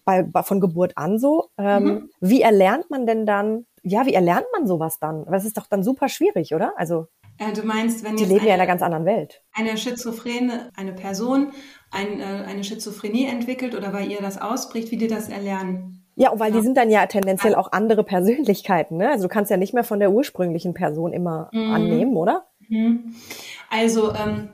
bei, von Geburt an so. Ähm, mhm. Wie erlernt man denn dann, ja, wie erlernt man sowas dann? Das ist doch dann super schwierig, oder? Also äh, Du meinst, wenn die leben eine, ja in einer ganz anderen Welt. Eine Schizophrene, eine Person ein, äh, eine Schizophrenie entwickelt oder bei ihr das ausbricht, wie die das erlernen? Ja, weil ja. die sind dann ja tendenziell auch andere Persönlichkeiten. Ne? Also du kannst ja nicht mehr von der ursprünglichen Person immer mhm. annehmen, oder? Mhm. Also ähm,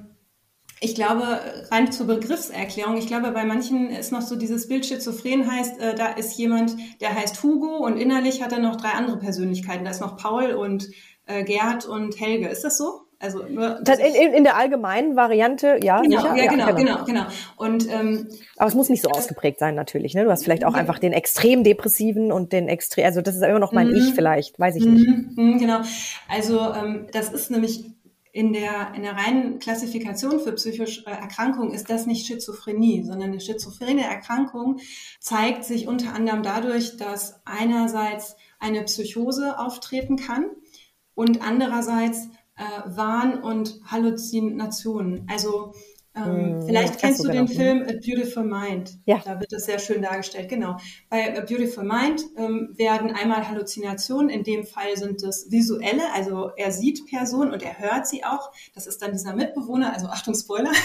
ich glaube, rein zur Begriffserklärung, ich glaube, bei manchen ist noch so dieses Bild schizophren heißt, äh, da ist jemand, der heißt Hugo und innerlich hat er noch drei andere Persönlichkeiten. Da ist noch Paul und äh, Gerd und Helge. Ist das so? Also nur, in, in, in, der allgemeinen Variante, ja. Genau, sicher? ja, genau, ja, genau, genau, genau. Und, ähm, Aber es muss nicht so ausgeprägt sein, natürlich. Ne? Du hast vielleicht auch ja. einfach den extrem depressiven und den extrem, also das ist immer noch mein mhm. Ich vielleicht, weiß ich nicht. Mhm, mhm genau. Also ähm, das ist nämlich in der, in der reinen Klassifikation für psychische Erkrankungen ist das nicht Schizophrenie, sondern eine schizophrene Erkrankung zeigt sich unter anderem dadurch, dass einerseits eine Psychose auftreten kann und andererseits äh, Wahn und Halluzinationen. Also ähm, hm, vielleicht kennst du den Film A Beautiful Mind. Ja. Da wird das sehr schön dargestellt. Genau. Bei A Beautiful Mind ähm, werden einmal Halluzinationen, in dem Fall sind es visuelle, also er sieht Personen und er hört sie auch. Das ist dann dieser Mitbewohner, also Achtung Spoiler.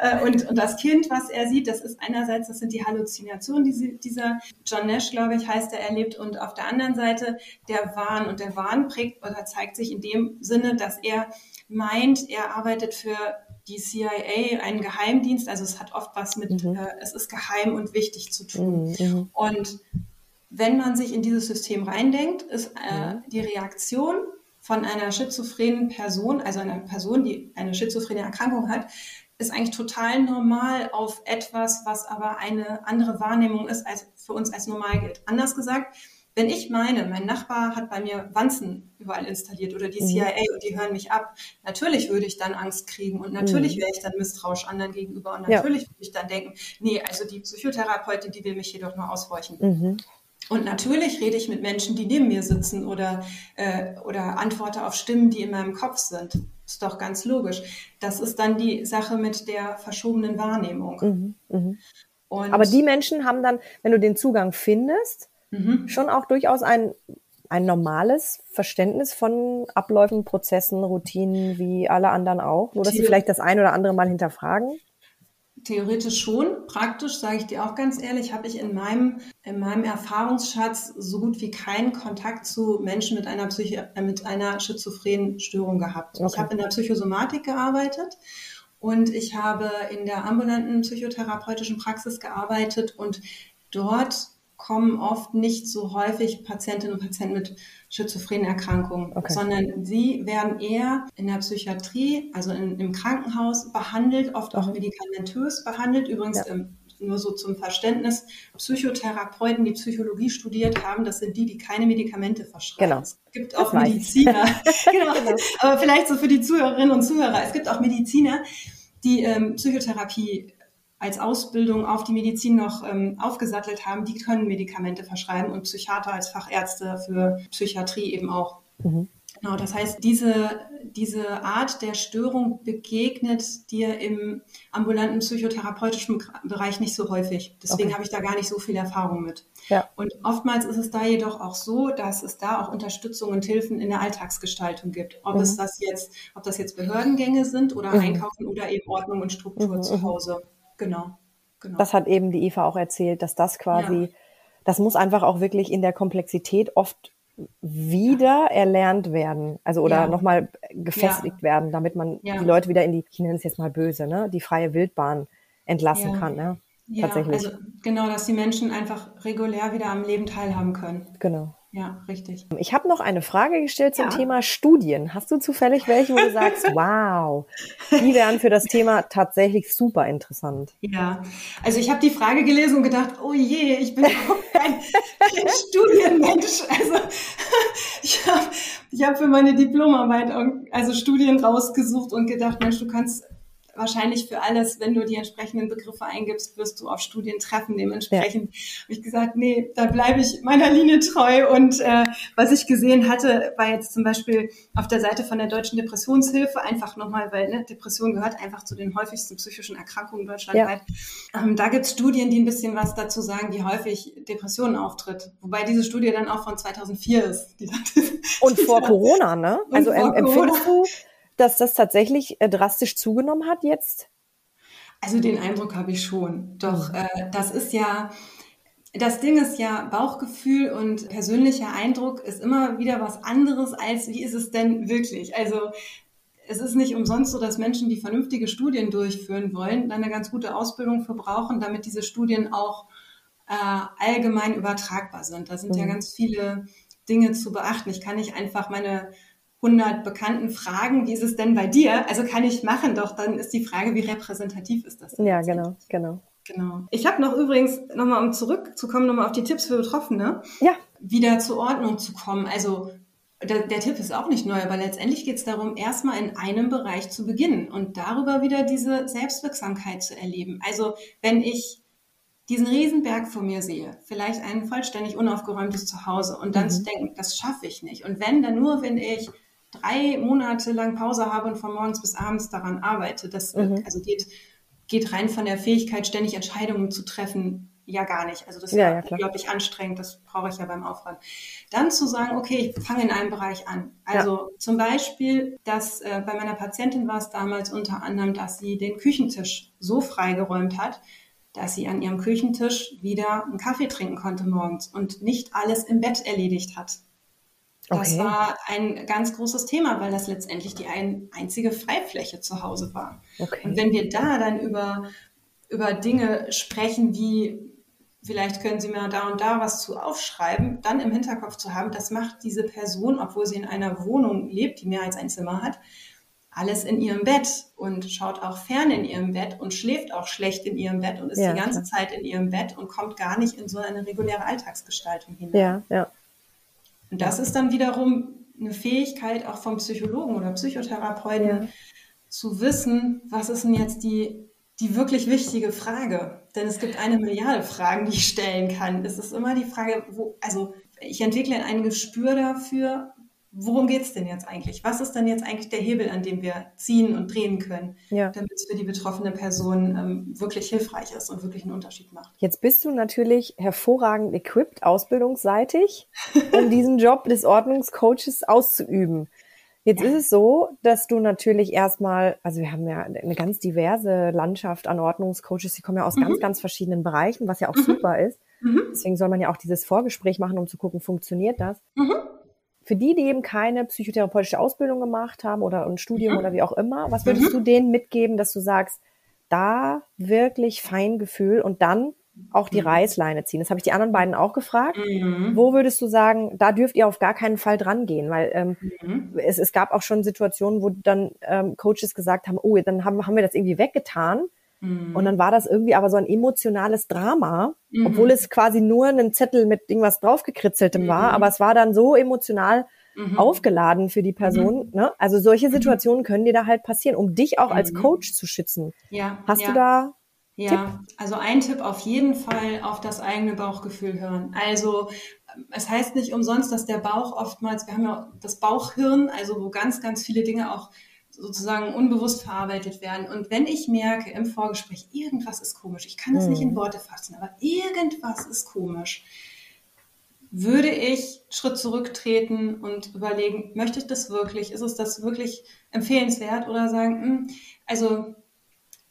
Äh, und, und das Kind, was er sieht, das ist einerseits, das sind die Halluzinationen, die dieser John Nash, glaube ich, heißt er, erlebt. Und auf der anderen Seite der Wahn. Und der Wahn prägt oder zeigt sich in dem Sinne, dass er meint, er arbeitet für die CIA, einen Geheimdienst. Also es hat oft was mit, mhm. äh, es ist geheim und wichtig zu tun. Mhm. mhm. Und wenn man sich in dieses System reindenkt, ist äh, mhm. die Reaktion von einer schizophrenen Person, also einer Person, die eine schizophrene Erkrankung hat, ist eigentlich total normal auf etwas, was aber eine andere Wahrnehmung ist, als für uns als normal gilt. Anders gesagt, wenn ich meine, mein Nachbar hat bei mir Wanzen überall installiert oder die CIA mhm. und die hören mich ab, natürlich würde ich dann Angst kriegen und natürlich mhm. wäre ich dann misstrauisch anderen gegenüber und natürlich ja. würde ich dann denken, nee, also die Psychotherapeutin, die will mich hier doch nur aushorchen. Mhm. Und natürlich rede ich mit Menschen, die neben mir sitzen oder, äh, oder antworte auf Stimmen, die in meinem Kopf sind. Ist doch ganz logisch. Das ist dann die Sache mit der verschobenen Wahrnehmung. Mhm, mh. Aber die Menschen haben dann, wenn du den Zugang findest, mhm. schon auch durchaus ein, ein normales Verständnis von Abläufen, Prozessen, Routinen, wie alle anderen auch. Nur, dass sie vielleicht das ein oder andere Mal hinterfragen. Theoretisch schon, praktisch sage ich dir auch ganz ehrlich, habe ich in meinem, in meinem Erfahrungsschatz so gut wie keinen Kontakt zu Menschen mit einer, Psychi äh, mit einer schizophrenen Störung gehabt. Okay. Ich habe in der Psychosomatik gearbeitet und ich habe in der ambulanten psychotherapeutischen Praxis gearbeitet und dort kommen oft nicht so häufig Patientinnen und Patienten mit schizophrenen Erkrankungen, okay. sondern sie werden eher in der Psychiatrie, also in, im Krankenhaus behandelt, oft auch mhm. medikamentös behandelt. Übrigens ja. ähm, nur so zum Verständnis, Psychotherapeuten, die Psychologie studiert haben, das sind die, die keine Medikamente verschreiben. Genau. Es gibt auch das Mediziner, genau. genau. aber vielleicht so für die Zuhörerinnen und Zuhörer, es gibt auch Mediziner, die ähm, Psychotherapie als Ausbildung auf die Medizin noch ähm, aufgesattelt haben, die können Medikamente verschreiben und Psychiater als Fachärzte für Psychiatrie eben auch. Mhm. Genau, das heißt, diese, diese Art der Störung begegnet dir im ambulanten psychotherapeutischen Bereich nicht so häufig. Deswegen okay. habe ich da gar nicht so viel Erfahrung mit. Ja. Und oftmals ist es da jedoch auch so, dass es da auch Unterstützung und Hilfen in der Alltagsgestaltung gibt. Ob mhm. es das jetzt, ob das jetzt Behördengänge sind oder mhm. Einkaufen oder eben Ordnung und Struktur mhm. zu mhm. Hause. Genau. genau. Das hat eben die Eva auch erzählt, dass das quasi, ja. das muss einfach auch wirklich in der Komplexität oft wieder erlernt werden, also oder Ja. nochmal gefestigt werden, damit man Ja. die Leute wieder in die, ich nenne es jetzt mal böse, ne, die freie Wildbahn entlassen Ja. kann, ne? Ja, Tatsächlich. also genau, dass die Menschen einfach regulär wieder am Leben teilhaben können. Genau. Ja, richtig. Ich habe noch eine Frage gestellt zum Ja. Thema Studien. Hast du zufällig welche, wo du sagst, wow, die wären für das Thema tatsächlich super interessant? Ja, also ich habe die Frage gelesen und gedacht, oh je, ich bin kein, kein Studienmensch. Also ich habe ich hab für meine Diplomarbeit also Studien rausgesucht und gedacht, Mensch, du kannst wahrscheinlich für alles, wenn du die entsprechenden Begriffe eingibst, wirst du auf Studien treffen. Dementsprechend habe ich gesagt, nee, da bleibe ich meiner Linie treu. Und äh, was ich gesehen hatte, war jetzt zum Beispiel auf der Seite von der Deutschen Depressionshilfe, einfach nochmal, weil ne, Depression gehört einfach zu den häufigsten psychischen Erkrankungen deutschlandweit. Ähm, da gibt es Studien, die ein bisschen was dazu sagen, wie häufig Depressionen auftritt. Wobei diese Studie dann auch von 2004 ist. Die Und vor Corona, ne? Also vor em- empfindest du, dass das tatsächlich äh, drastisch zugenommen hat jetzt? Also den Eindruck habe ich schon. Doch äh, das ist ja, das Ding ist ja, Bauchgefühl und persönlicher Eindruck ist immer wieder was anderes als wie ist es denn wirklich. Also es ist nicht umsonst so, dass Menschen, die vernünftige Studien durchführen wollen, dann eine ganz gute Ausbildung für brauchen, damit diese Studien auch äh, allgemein übertragbar sind. Da sind ja Mhm. ganz viele Dinge zu beachten. Ich kann nicht einfach meine 100 Bekannten fragen, wie ist es denn bei dir? Also kann ich machen, doch dann ist die Frage, wie repräsentativ ist das? denn Ja, genau, genau. Genau. Ich habe noch übrigens, nochmal um zurückzukommen, nochmal auf die Tipps für Betroffene, Ja, wieder zur Ordnung zu kommen. Also der, der Tipp ist auch nicht neu, aber letztendlich geht es darum, erstmal in einem Bereich zu beginnen und darüber wieder diese Selbstwirksamkeit zu erleben. Also wenn ich diesen Riesenberg vor mir sehe, vielleicht ein vollständig unaufgeräumtes Zuhause und dann Mhm. zu denken, das schaffe ich nicht. Und wenn, dann nur, wenn ich drei Monate lang Pause habe und von morgens bis abends daran arbeite. Das Mhm. also geht, geht rein von der Fähigkeit, ständig Entscheidungen zu treffen, ja gar nicht. Also das ist Ja, ja, ja, unglaublich anstrengend, das brauche ich ja beim Aufräumen. Dann zu sagen, okay, ich fange in einem Bereich an. Also zum Beispiel, dass äh, bei meiner Patientin war es damals unter anderem, dass sie den Küchentisch so freigeräumt hat, dass sie an ihrem Küchentisch wieder einen Kaffee trinken konnte morgens und nicht alles im Bett erledigt hat. Das Okay. war ein ganz großes Thema, weil das letztendlich die ein, einzige Freifläche zu Hause war. Und okay. wenn wir da dann über, über Dinge sprechen, wie vielleicht können Sie mir da und da was zu aufschreiben, dann im Hinterkopf zu haben, das macht diese Person, obwohl sie in einer Wohnung lebt, die mehr als ein Zimmer hat, alles in ihrem Bett und schaut auch fern in ihrem Bett und schläft auch schlecht in ihrem Bett und ist Ja, die ganze klar. Zeit in ihrem Bett und kommt gar nicht in so eine reguläre Alltagsgestaltung hinein. Ja, ja. Und das ist dann wiederum eine Fähigkeit auch vom Psychologen oder Psychotherapeuten Ja. zu wissen, was ist denn jetzt die, die wirklich wichtige Frage? Denn es gibt eine Milliarde Fragen, die ich stellen kann. Es ist immer die Frage, wo, also ich entwickle ein Gespür dafür, worum geht es denn jetzt eigentlich? Was ist denn jetzt eigentlich der Hebel, an dem wir ziehen und drehen können, Ja. damit es für die betroffene Person ähm, wirklich hilfreich ist und wirklich einen Unterschied macht? Jetzt bist du natürlich hervorragend equipped, ausbildungsseitig, um diesen Job des Ordnungscoaches auszuüben. Jetzt ist es so, dass du natürlich erstmal, also wir haben ja eine ganz diverse Landschaft an Ordnungscoaches, die kommen ja aus ganz, ganz verschiedenen Bereichen, was ja auch super ist. Mhm. Deswegen soll man ja auch dieses Vorgespräch machen, um zu gucken, funktioniert das. Mhm. Für die, die eben keine psychotherapeutische Ausbildung gemacht haben oder ein Studium Mhm. oder wie auch immer, was würdest du denen mitgeben, dass du sagst, da wirklich Feingefühl und dann auch die Mhm. Reißleine ziehen? Das habe ich die anderen beiden auch gefragt. Mhm. Wo würdest du sagen, da dürft ihr auf gar keinen Fall dran gehen? Weil ähm, Mhm. es, es gab auch schon Situationen, wo dann ähm, Coaches gesagt haben, oh, dann haben, haben wir das irgendwie weggetan. Mhm. Und dann war das irgendwie aber so ein emotionales Drama, Mhm. obwohl es quasi nur ein Zettel mit irgendwas draufgekritzeltem war, Mhm. aber es war dann so emotional Mhm. aufgeladen für die Person. Ne? Also solche Situationen können dir da halt passieren, um dich auch als Mhm. Coach zu schützen. Ja, Hast ja. du da? Ja, also ein Tipp auf jeden Fall auf das eigene Bauchgefühl hören. Also es heißt nicht umsonst, dass der Bauch oftmals, wir haben ja das Bauchhirn, also wo ganz, ganz viele Dinge auch sozusagen unbewusst verarbeitet werden. Und wenn ich merke im Vorgespräch, irgendwas ist komisch, ich kann es nicht in Worte fassen, aber irgendwas ist komisch, würde ich einen Schritt zurücktreten und überlegen, möchte ich das wirklich? Ist es das wirklich empfehlenswert? Oder sagen, hm, also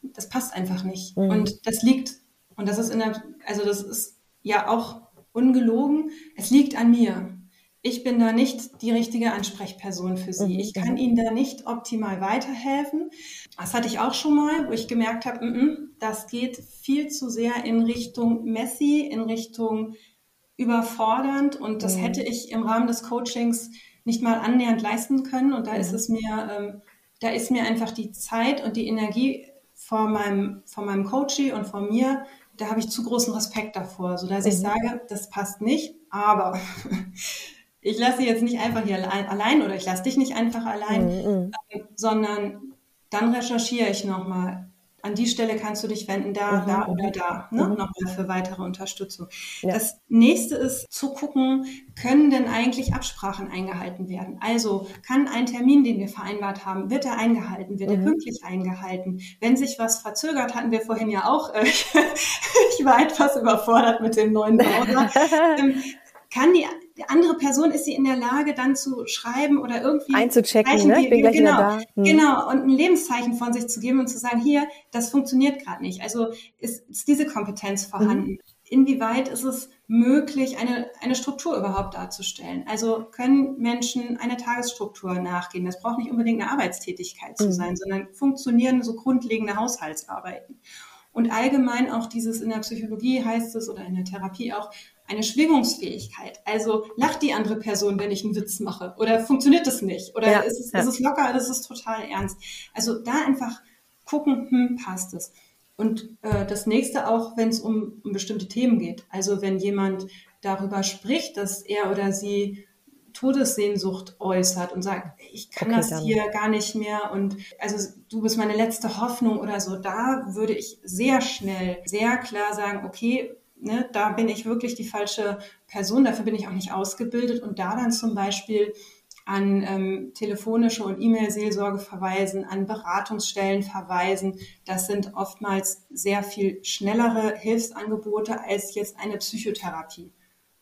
das passt einfach nicht. Mhm. Und das liegt, und das ist in der, also das ist ja auch ungelogen, es liegt an mir. Ich bin da nicht die richtige Ansprechperson für Sie. Mhm. Ich kann Ihnen da nicht optimal weiterhelfen. Das hatte ich auch schon mal, wo ich gemerkt habe, mm -mm, das geht viel zu sehr in Richtung messy, in Richtung überfordernd und das mhm. hätte ich im Rahmen des Coachings nicht mal annähernd leisten können. Und da mhm. ist es mir, ähm, da ist mir einfach die Zeit und die Energie vor meinem, vor meinem Coachie und vor mir, da habe ich zu großen Respekt davor, sodass mhm. ich sage, das passt nicht, aber ich lasse jetzt nicht einfach hier allein oder ich lasse dich nicht einfach allein, mhm. äh, sondern dann recherchiere ich nochmal. An die Stelle kannst du dich wenden, da, mhm. da oder da, ne? Mhm. nochmal für weitere Unterstützung. Ja. Das nächste ist zu gucken, können denn eigentlich Absprachen eingehalten werden? Also kann ein Termin, den wir vereinbart haben, wird er eingehalten, wird er mhm. pünktlich eingehalten? Wenn sich was verzögert, hatten wir vorhin ja auch, äh, ich war etwas überfordert mit dem neuen Browser. ähm, kann die, die andere Person, ist sie in der Lage, dann zu schreiben oder irgendwie einzuchecken, Zeichen, ne? Ich bin gleich genau, wieder da. Hm. Genau, und ein Lebenszeichen von sich zu geben und zu sagen, hier, das funktioniert gerade nicht. Also ist, ist diese Kompetenz vorhanden. Mhm. Inwieweit ist es möglich, eine, eine Struktur überhaupt darzustellen? Also können Menschen eine Tagesstruktur nachgehen? Das braucht nicht unbedingt eine Arbeitstätigkeit zu mhm. sein, sondern funktionieren so grundlegende Haushaltsarbeiten. Und allgemein auch dieses in der Psychologie heißt es oder in der Therapie auch eine Schwingungsfähigkeit. Also lacht die andere Person, wenn ich einen Witz mache? Oder funktioniert das nicht? Oder ja, ist, es, ja. ist es locker oder ist es total ernst? Also da einfach gucken, hm, passt es. Und äh, das nächste auch, wenn es um, um bestimmte Themen geht. Also wenn jemand darüber spricht, dass er oder sie Todessehnsucht äußert und sagt, ich kann okay, das dann. hier gar nicht mehr und also du bist meine letzte Hoffnung oder so, da würde ich sehr schnell, sehr klar sagen, okay, ne, da bin ich wirklich die falsche Person, dafür bin ich auch nicht ausgebildet und da dann zum Beispiel an ähm, telefonische und E-Mail-Seelsorge verweisen, an Beratungsstellen verweisen. Das sind oftmals sehr viel schnellere Hilfsangebote als jetzt eine Psychotherapie.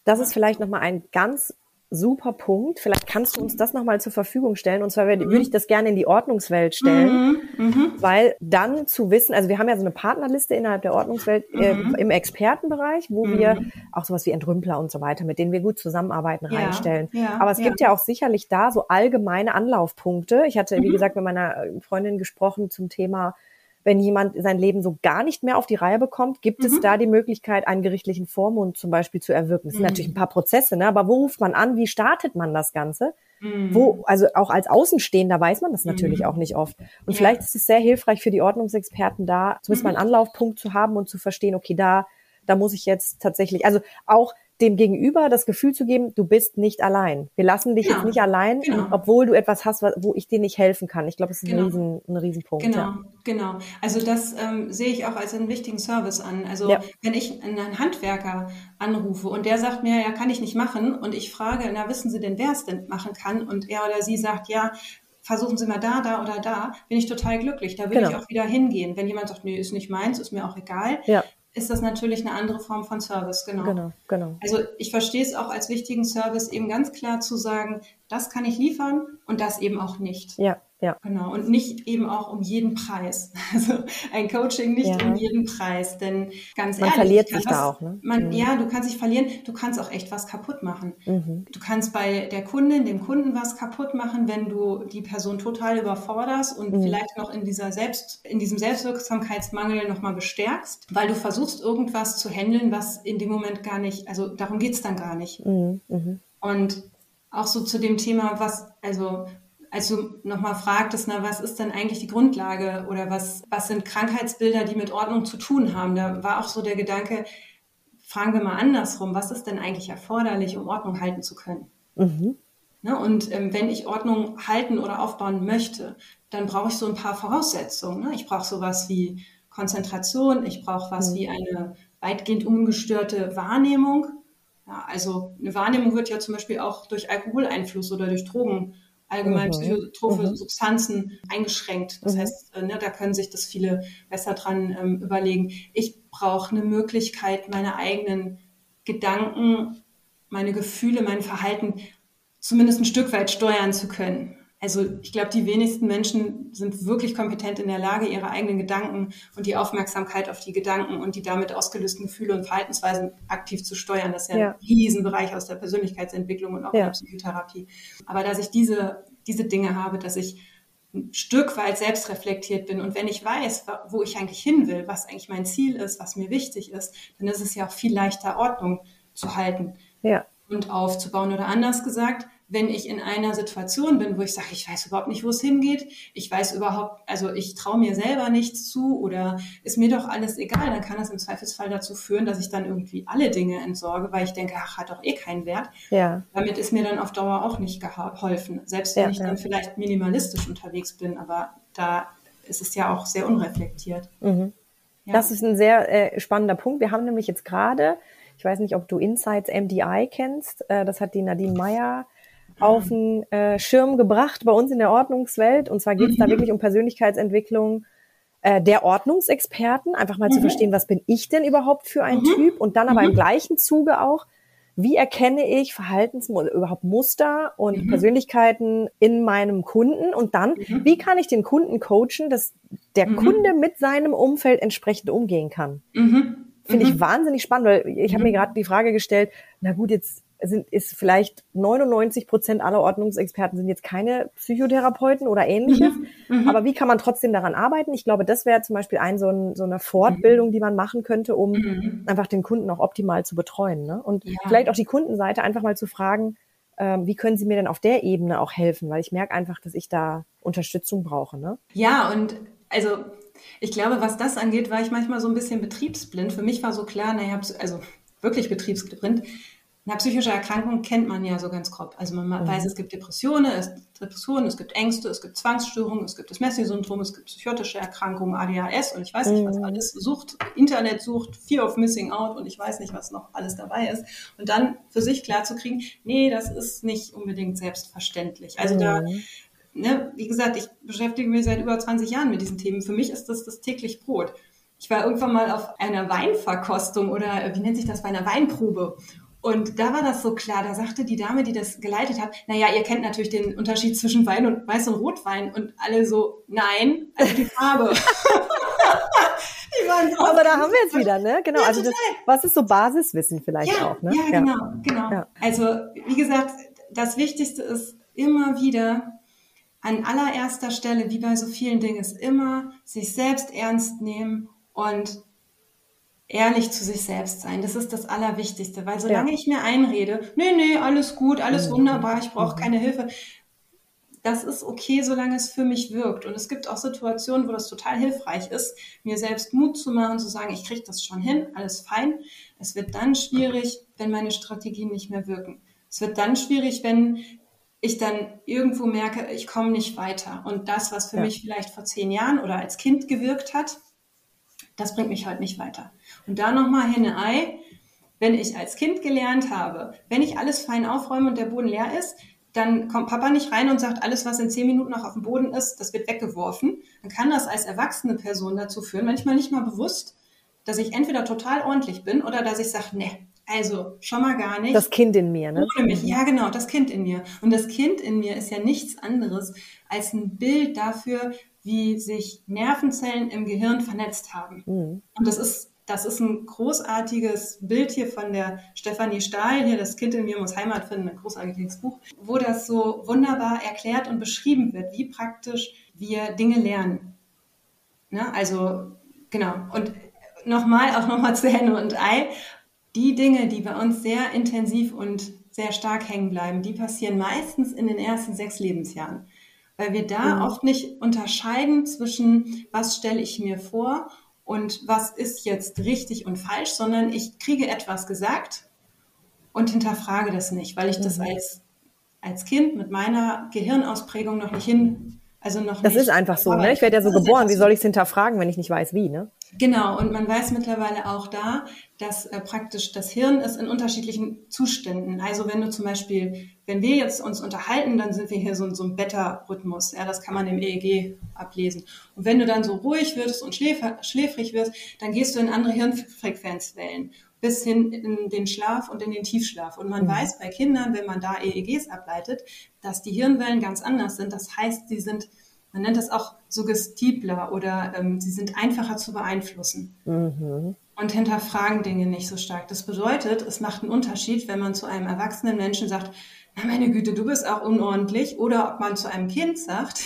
Das ist vielleicht nochmal ein ganz super Punkt. Vielleicht kannst du uns das nochmal zur Verfügung stellen. Und zwar würde, mhm. würde ich das gerne in die Ordnungswelt stellen, mhm. mhm. weil dann zu wissen, also wir haben ja so eine Partnerliste innerhalb der Ordnungswelt äh, mhm. im Expertenbereich, wo wir mhm. auch sowas wie Entrümpler und so weiter, mit denen wir gut zusammenarbeiten, ja. reinstellen. Ja. Aber es ja. gibt ja auch sicherlich da so allgemeine Anlaufpunkte. Ich hatte, wie mhm. gesagt, mit meiner Freundin gesprochen zum Thema wenn jemand sein Leben so gar nicht mehr auf die Reihe bekommt, gibt mhm. es da die Möglichkeit, einen gerichtlichen Vormund zum Beispiel zu erwirken. Das sind mhm. natürlich ein paar Prozesse, ne? aber wo ruft man an? Wie startet man das Ganze? Mhm. Wo, also auch als Außenstehender weiß man das natürlich mhm. auch nicht oft. Und ja. vielleicht ist es sehr hilfreich für die Ordnungsexperten da, zumindest mal einen mhm. Anlaufpunkt zu haben und zu verstehen, okay, da, da muss ich jetzt tatsächlich, also auch dem Gegenüber das Gefühl zu geben, du bist nicht allein. Wir lassen dich genau. jetzt nicht allein, genau. obwohl du etwas hast, wo ich dir nicht helfen kann. Ich glaube, das ist genau. ein, Riesen, ein Riesenpunkt. Genau, ja. genau. Also das ähm, sehe ich auch als einen wichtigen Service an. Also ja. wenn ich einen Handwerker anrufe und der sagt mir, ja, kann ich nicht machen und ich frage, na, wissen Sie denn, wer es denn machen kann? Und er oder sie sagt, ja, versuchen Sie mal da, da oder da, bin ich total glücklich. Da will genau. ich auch wieder hingehen. Wenn jemand sagt, nee, ist nicht meins, ist mir auch egal, ja ist das natürlich eine andere Form von Service, genau. Genau, genau. Also ich verstehe es auch als wichtigen Service, eben ganz klar zu sagen, das kann ich liefern und das eben auch nicht. Ja, ja. Genau. Und nicht eben auch um jeden Preis. Also ein Coaching nicht ja. um jeden Preis. Denn ganz man ehrlich. Man verliert sich was, da auch, ne? Man, mhm. Ja, du kannst dich verlieren. Du kannst auch echt was kaputt machen. Mhm. Du kannst bei der Kundin, dem Kunden was kaputt machen, wenn du die Person total überforderst und mhm. vielleicht noch in dieser Selbst, in diesem Selbstwirksamkeitsmangel nochmal bestärkst, weil du versuchst, irgendwas zu handeln, was in dem Moment gar nicht, also darum geht's dann gar nicht. Mhm. Mhm. Und auch so zu dem Thema, was, also als du nochmal fragtest, na, was ist denn eigentlich die Grundlage oder was, was sind Krankheitsbilder, die mit Ordnung zu tun haben, da war auch so der Gedanke, fragen wir mal andersrum, was ist denn eigentlich erforderlich, um Ordnung halten zu können? Mhm. Ne, und ähm, wenn ich Ordnung halten oder aufbauen möchte, dann brauche ich so ein paar Voraussetzungen. Ne? Ich brauche sowas wie Konzentration, ich brauche was mhm. wie eine weitgehend ungestörte Wahrnehmung. Ja, also eine Wahrnehmung wird ja zum Beispiel auch durch Alkoholeinfluss oder durch Drogen allgemein mhm. psychotrope mhm. Substanzen eingeschränkt. Das mhm. heißt, äh, ne, da können sich das viele besser dran ähm, überlegen. Ich brauche eine Möglichkeit, meine eigenen Gedanken, meine Gefühle, mein Verhalten zumindest ein Stück weit steuern zu können. Also ich glaube, die wenigsten Menschen sind wirklich kompetent in der Lage, ihre eigenen Gedanken und die Aufmerksamkeit auf die Gedanken und die damit ausgelösten Gefühle und Verhaltensweisen aktiv zu steuern. Das ist ja, ja. ein Riesenbereich aus der Persönlichkeitsentwicklung und auch ja. der Psychotherapie. Aber dass ich diese, diese Dinge habe, dass ich ein Stück weit selbst reflektiert bin und wenn ich weiß, wo ich eigentlich hin will, was eigentlich mein Ziel ist, was mir wichtig ist, dann ist es ja auch viel leichter, Ordnung zu halten ja. und aufzubauen. Oder anders gesagt, wenn ich in einer Situation bin, wo ich sage, ich weiß überhaupt nicht, wo es hingeht, ich weiß überhaupt, also ich traue mir selber nichts zu oder ist mir doch alles egal, dann kann das im Zweifelsfall dazu führen, dass ich dann irgendwie alle Dinge entsorge, weil ich denke, ach, hat doch eh keinen Wert. Ja. Damit ist mir dann auf Dauer auch nicht geholfen, selbst wenn ja, ich ja. dann vielleicht minimalistisch unterwegs bin, aber da ist es ja auch sehr unreflektiert. Mhm. Ja. Das ist ein sehr äh, spannender Punkt. Wir haben nämlich jetzt gerade, ich weiß nicht, ob du Insights MDI kennst, äh, das hat die Nadine Meyer auf den äh, Schirm gebracht bei uns in der Ordnungswelt. Und zwar geht es mhm. da wirklich um Persönlichkeitsentwicklung äh, der Ordnungsexperten, einfach mal mhm. zu verstehen, was bin ich denn überhaupt für ein mhm. Typ und dann aber im mhm. gleichen Zuge auch, wie erkenne ich Verhaltensmuster, überhaupt Muster und mhm. Persönlichkeiten in meinem Kunden und dann, mhm. wie kann ich den Kunden coachen, dass der Kunde mit seinem Umfeld entsprechend umgehen kann. Finde ich wahnsinnig spannend, weil ich habe mir gerade die Frage gestellt, na gut, jetzt sind, ist vielleicht 99 Prozent aller Ordnungsexperten sind jetzt keine Psychotherapeuten oder ähnliches. Mhm, mhm, aber wie kann man trotzdem daran arbeiten? Ich glaube, das wäre zum Beispiel ein so, ein, so eine Fortbildung, die man machen könnte, um mhm. einfach den Kunden auch optimal zu betreuen. Ne? Und ja. vielleicht auch die Kundenseite einfach mal zu fragen, ähm, wie können Sie mir denn auf der Ebene auch helfen? Weil ich merke einfach, dass ich da Unterstützung brauche. Ne? Ja, und also ich glaube, was das angeht, war ich manchmal so ein bisschen betriebsblind. Für mich war so klar, naja, also wirklich betriebsblind na, psychische Erkrankung kennt man ja so ganz grob. Also man mhm. weiß, es gibt Depressionen, es, Depressionen, es gibt Ängste, es gibt Zwangsstörungen, es gibt das Messi-Syndrom, es gibt psychotische Erkrankungen, ADHS und ich weiß nicht, was mhm. alles, Sucht, Internetsucht, Fear of Missing Out und ich weiß nicht, was noch alles dabei ist. Und dann für sich klar zu kriegen, nee, das ist nicht unbedingt selbstverständlich. Also mhm. da, ne, wie gesagt, ich beschäftige mich seit über 20 Jahren mit diesen Themen. Für mich ist das das täglich Brot. Ich war irgendwann mal auf einer Weinverkostung oder wie nennt sich das bei einer Weinprobe und da war das so klar, da sagte die Dame, die das geleitet hat, naja, ihr kennt natürlich den Unterschied zwischen Wein und Weiß- und Rotwein. Und alle so, nein, also die Farbe. die waren so Aber da haben wir jetzt wieder, ne? Genau, ja, also das, was ist so Basiswissen vielleicht ja, auch, ne? Ja, genau, ja. genau. Ja. Also, wie gesagt, das Wichtigste ist immer wieder an allererster Stelle, wie bei so vielen Dingen, ist immer sich selbst ernst nehmen und ehrlich zu sich selbst sein. Das ist das Allerwichtigste, weil solange ja. ich mir einrede, nee, nee, alles gut, alles mhm. wunderbar, ich brauche mhm. keine Hilfe, das ist okay, solange es für mich wirkt. Und es gibt auch Situationen, wo das total hilfreich ist, mir selbst Mut zu machen, zu sagen, ich kriege das schon hin, alles fein. Es wird dann schwierig, wenn meine Strategien nicht mehr wirken. Es wird dann schwierig, wenn ich dann irgendwo merke, ich komme nicht weiter. Und das, was für ja. mich vielleicht vor zehn Jahren oder als Kind gewirkt hat, das bringt mich heute nicht weiter. Und da nochmal Henne-Ei. Wenn ich als Kind gelernt habe, wenn ich alles fein aufräume und der Boden leer ist, dann kommt Papa nicht rein und sagt, alles, was in zehn Minuten noch auf dem Boden ist, das wird weggeworfen. Dann kann das als erwachsene Person dazu führen, manchmal nicht mal bewusst, dass ich entweder total ordentlich bin oder dass ich sage, ne, also schon mal gar nicht. Das Kind in mir, ne? Ohne mich, ja genau, das Kind in mir. Und das Kind in mir ist ja nichts anderes als ein Bild dafür, wie sich Nervenzellen im Gehirn vernetzt haben. Mhm. Und das ist, das ist ein großartiges Bild hier von der Stefanie Stahl, hier das Kind in mir muss Heimat finden, ein großartiges Buch, wo das so wunderbar erklärt und beschrieben wird, wie praktisch wir Dinge lernen. Ne? Also, genau. Und nochmal, auch nochmal zu Henne und Ei. Die Dinge, die bei uns sehr intensiv und sehr stark hängen bleiben, die passieren meistens in den ersten sechs Lebensjahren weil wir da mhm. oft nicht unterscheiden zwischen, was stelle ich mir vor und was ist jetzt richtig und falsch, sondern ich kriege etwas gesagt und hinterfrage das nicht, weil ich mhm. das als, als Kind mit meiner Gehirnausprägung noch nicht hin, also noch Das nicht ist einfach so, ne? Ich werde ja so geboren, wie soll ich es hinterfragen, wenn ich nicht weiß, wie, ne? Genau, und man weiß mittlerweile auch da, dass äh, praktisch das Hirn ist in unterschiedlichen Zuständen. Also wenn du zum Beispiel, wenn wir jetzt uns unterhalten, dann sind wir hier so so einem Beta-Rhythmus. Ja, das kann man im EEG ablesen. Und wenn du dann so ruhig wirst und schläfer, schläfrig wirst, dann gehst du in andere Hirnfrequenzwellen. bis hin in den Schlaf und in den Tiefschlaf. Und man mhm. weiß bei Kindern, wenn man da EEGs ableitet, dass die Hirnwellen ganz anders sind. Das heißt, sie sind, man nennt das auch suggestibler oder ähm, sie sind einfacher zu beeinflussen. Mhm. Und hinterfragen Dinge nicht so stark. Das bedeutet, es macht einen Unterschied, wenn man zu einem erwachsenen Menschen sagt, na meine Güte, du bist auch unordentlich, oder ob man zu einem Kind sagt,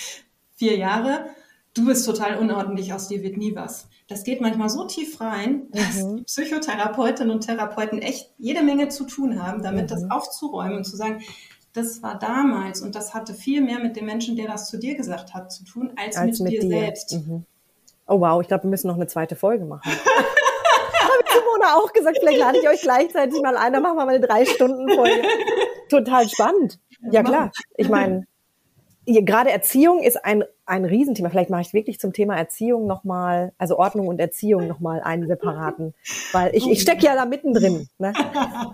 vier Jahre, du bist total unordentlich, aus dir wird nie was. Das geht manchmal so tief rein, dass mhm. die Psychotherapeutinnen und Therapeuten echt jede Menge zu tun haben, damit mhm. das aufzuräumen und zu sagen, das war damals und das hatte viel mehr mit dem Menschen, der das zu dir gesagt hat, zu tun, als, als mit, mit, dir, dir. selbst. Mhm. Oh wow, ich glaube, wir müssen noch eine zweite Folge machen. Habe ich Simone auch gesagt, vielleicht lade ich euch gleichzeitig mal ein, dann machen wir mal eine drei Stunden Folge. Total spannend. Ja klar, ich meine, gerade Erziehung ist ein, ein Riesenthema. Vielleicht mache ich wirklich zum Thema Erziehung nochmal, also Ordnung und Erziehung nochmal einen separaten, weil ich, ich stecke ja da mittendrin. Ne?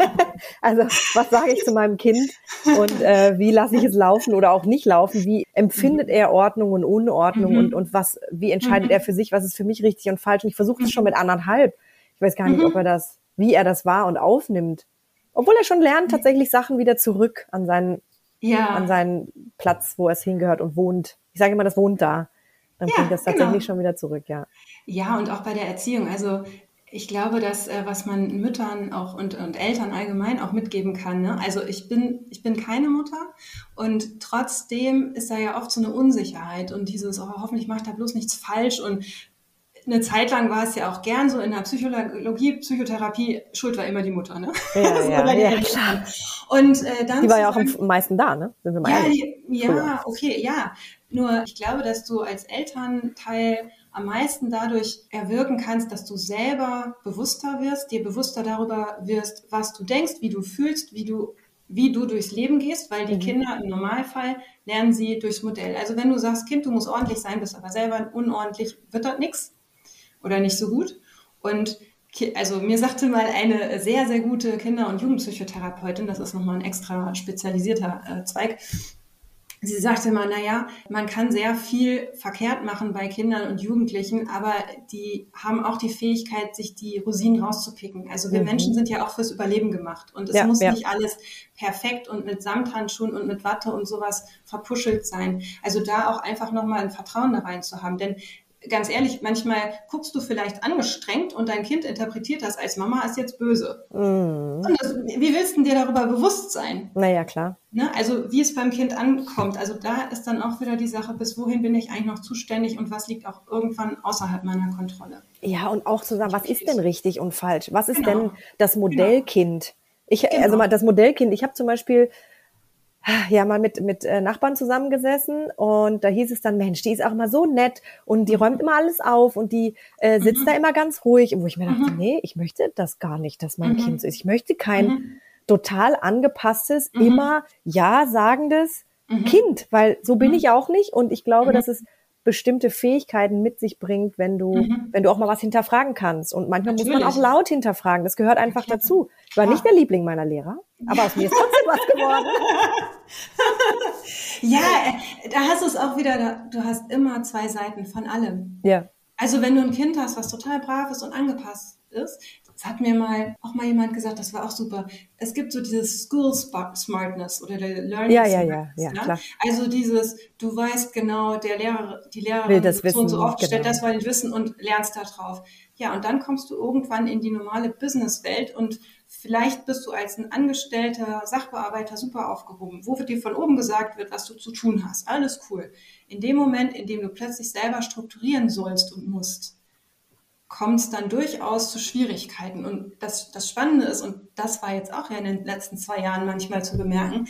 also was sage ich zu meinem Kind und äh, wie lasse ich es laufen oder auch nicht laufen? Wie empfindet er Ordnung und Unordnung mhm. und, und was, wie entscheidet mhm. er für sich, was ist für mich richtig und falsch? Und ich versuche das schon mit anderthalb. Ich weiß gar nicht, ob er das, wie er das war und aufnimmt. Obwohl er schon lernt, tatsächlich Sachen wieder zurück an seinen ja. an seinen Platz, wo es hingehört und wohnt. Ich sage immer, das wohnt da. Dann ja, bringt das tatsächlich genau. schon wieder zurück, ja. Ja, und auch bei der Erziehung. Also ich glaube, dass äh, was man Müttern auch und, und Eltern allgemein auch mitgeben kann. Ne? Also ich bin, ich bin keine Mutter und trotzdem ist da ja oft so eine Unsicherheit und dieses, oh, hoffentlich macht er bloß nichts falsch und eine Zeit lang war es ja auch gern so in der Psychologie, Psychotherapie, Schuld war immer die Mutter, ne? Ja, ja, ja, klar. Und äh, dann die war ja auch am meisten da, ne? Sind wir mal ja, ehrlich. ja, okay, ja. Nur ich glaube, dass du als Elternteil am meisten dadurch erwirken kannst, dass du selber bewusster wirst, dir bewusster darüber wirst, was du denkst, wie du fühlst, wie du wie du durchs Leben gehst, weil die mhm. Kinder im Normalfall lernen sie durchs Modell. Also wenn du sagst, Kind, du musst ordentlich sein, bist aber selber unordentlich, wird das nichts oder nicht so gut. Und also mir sagte mal eine sehr, sehr gute Kinder- und Jugendpsychotherapeutin, das ist nochmal ein extra spezialisierter äh, Zweig, sie sagte mal, naja, man kann sehr viel verkehrt machen bei Kindern und Jugendlichen, aber die haben auch die Fähigkeit, sich die Rosinen rauszupicken. Also wir mhm. Menschen sind ja auch fürs Überleben gemacht und es ja, muss ja. nicht alles perfekt und mit Samthandschuhen und mit Watte und sowas verpuschelt sein. Also da auch einfach nochmal ein Vertrauen da rein zu haben, denn ganz ehrlich, manchmal guckst du vielleicht angestrengt und dein Kind interpretiert das als Mama ist jetzt böse. Mm. Das, wie willst du dir darüber bewusst sein? Naja, klar. Ne? Also wie es beim Kind ankommt. Also da ist dann auch wieder die Sache, bis wohin bin ich eigentlich noch zuständig und was liegt auch irgendwann außerhalb meiner Kontrolle. Ja, und auch zu sagen, was ist denn richtig und falsch? Was ist genau. denn das Modellkind? Ich, genau. also mal das Modellkind, ich habe zum Beispiel ja mal mit mit äh, Nachbarn zusammengesessen und da hieß es dann Mensch die ist auch immer so nett und die räumt immer alles auf und die äh, sitzt mhm. da immer ganz ruhig und wo ich mir dachte mhm. nee ich möchte das gar nicht dass mein mhm. Kind so ist ich möchte kein mhm. total angepasstes mhm. immer ja sagendes mhm. Kind weil so bin ich auch nicht und ich glaube dass es bestimmte Fähigkeiten mit sich bringt, wenn du, mhm. wenn du auch mal was hinterfragen kannst. Und manchmal Natürlich. muss man auch laut hinterfragen. Das gehört einfach dazu. Ich war Klar. nicht der Liebling meiner Lehrer, aber aus mir ist trotzdem was geworden. ja, äh, da hast du es auch wieder, du hast immer zwei Seiten von allem. Ja. Also wenn du ein Kind hast, was total brav ist und angepasst ist, das hat mir mal auch mal jemand gesagt, das war auch super. Es gibt so dieses School Smartness oder der Learning ja, ja, ja, ja, ne? klar. Also dieses, du weißt genau, der Lehrer, die Lehrerin Will das so und so oft genau. stellt das weil Wissen und lernst da drauf. Ja, und dann kommst du irgendwann in die normale Businesswelt und vielleicht bist du als ein angestellter Sachbearbeiter super aufgehoben, wo dir von oben gesagt wird, was du zu tun hast. Alles cool. In dem Moment, in dem du plötzlich selber strukturieren sollst und musst, kommt es dann durchaus zu Schwierigkeiten. Und das, das Spannende ist, und das war jetzt auch ja in den letzten zwei Jahren manchmal zu bemerken,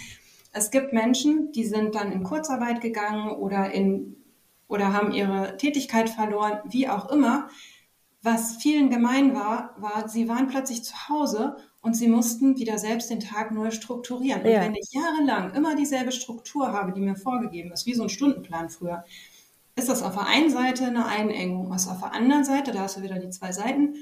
es gibt Menschen, die sind dann in Kurzarbeit gegangen oder in oder haben ihre Tätigkeit verloren, wie auch immer. Was vielen gemein war, war, sie waren plötzlich zu Hause und sie mussten wieder selbst den Tag neu strukturieren. Und wenn ich jahrelang immer dieselbe Struktur habe, die mir vorgegeben ist, wie so ein Stundenplan früher, ist das auf der einen Seite eine Einengung. Was auf der anderen Seite, da hast du wieder die zwei Seiten,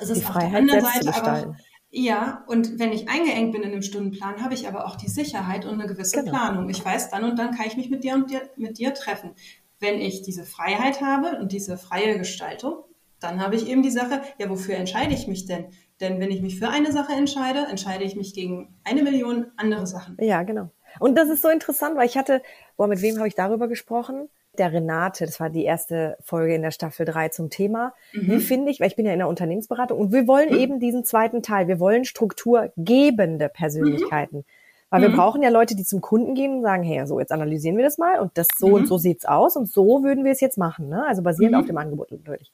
ist es die auf Freiheit der anderen Seite aber ja, und wenn ich eingeengt bin in einem Stundenplan, habe ich aber auch die Sicherheit und eine gewisse genau. Planung. Ich weiß, dann und dann kann ich mich mit dir und dir, mit dir treffen. Wenn ich diese Freiheit habe und diese freie Gestaltung, dann habe ich eben die Sache, ja, wofür entscheide ich mich denn? Denn wenn ich mich für eine Sache entscheide, entscheide ich mich gegen eine Million andere Sachen. Ja, genau. Und das ist so interessant, weil ich hatte, boah, mit wem habe ich darüber gesprochen? Der Renate, das war die erste Folge in der Staffel 3 zum Thema. Mhm. Wie finde ich, weil ich bin ja in der Unternehmensberatung und wir wollen mhm. eben diesen zweiten Teil, wir wollen strukturgebende Persönlichkeiten. Mhm. Weil wir mhm. brauchen ja Leute, die zum Kunden gehen und sagen, hey, so, jetzt analysieren wir das mal und das so und mhm. so sieht's aus und so würden wir es jetzt machen, ne? Also basierend auf dem Angebot natürlich.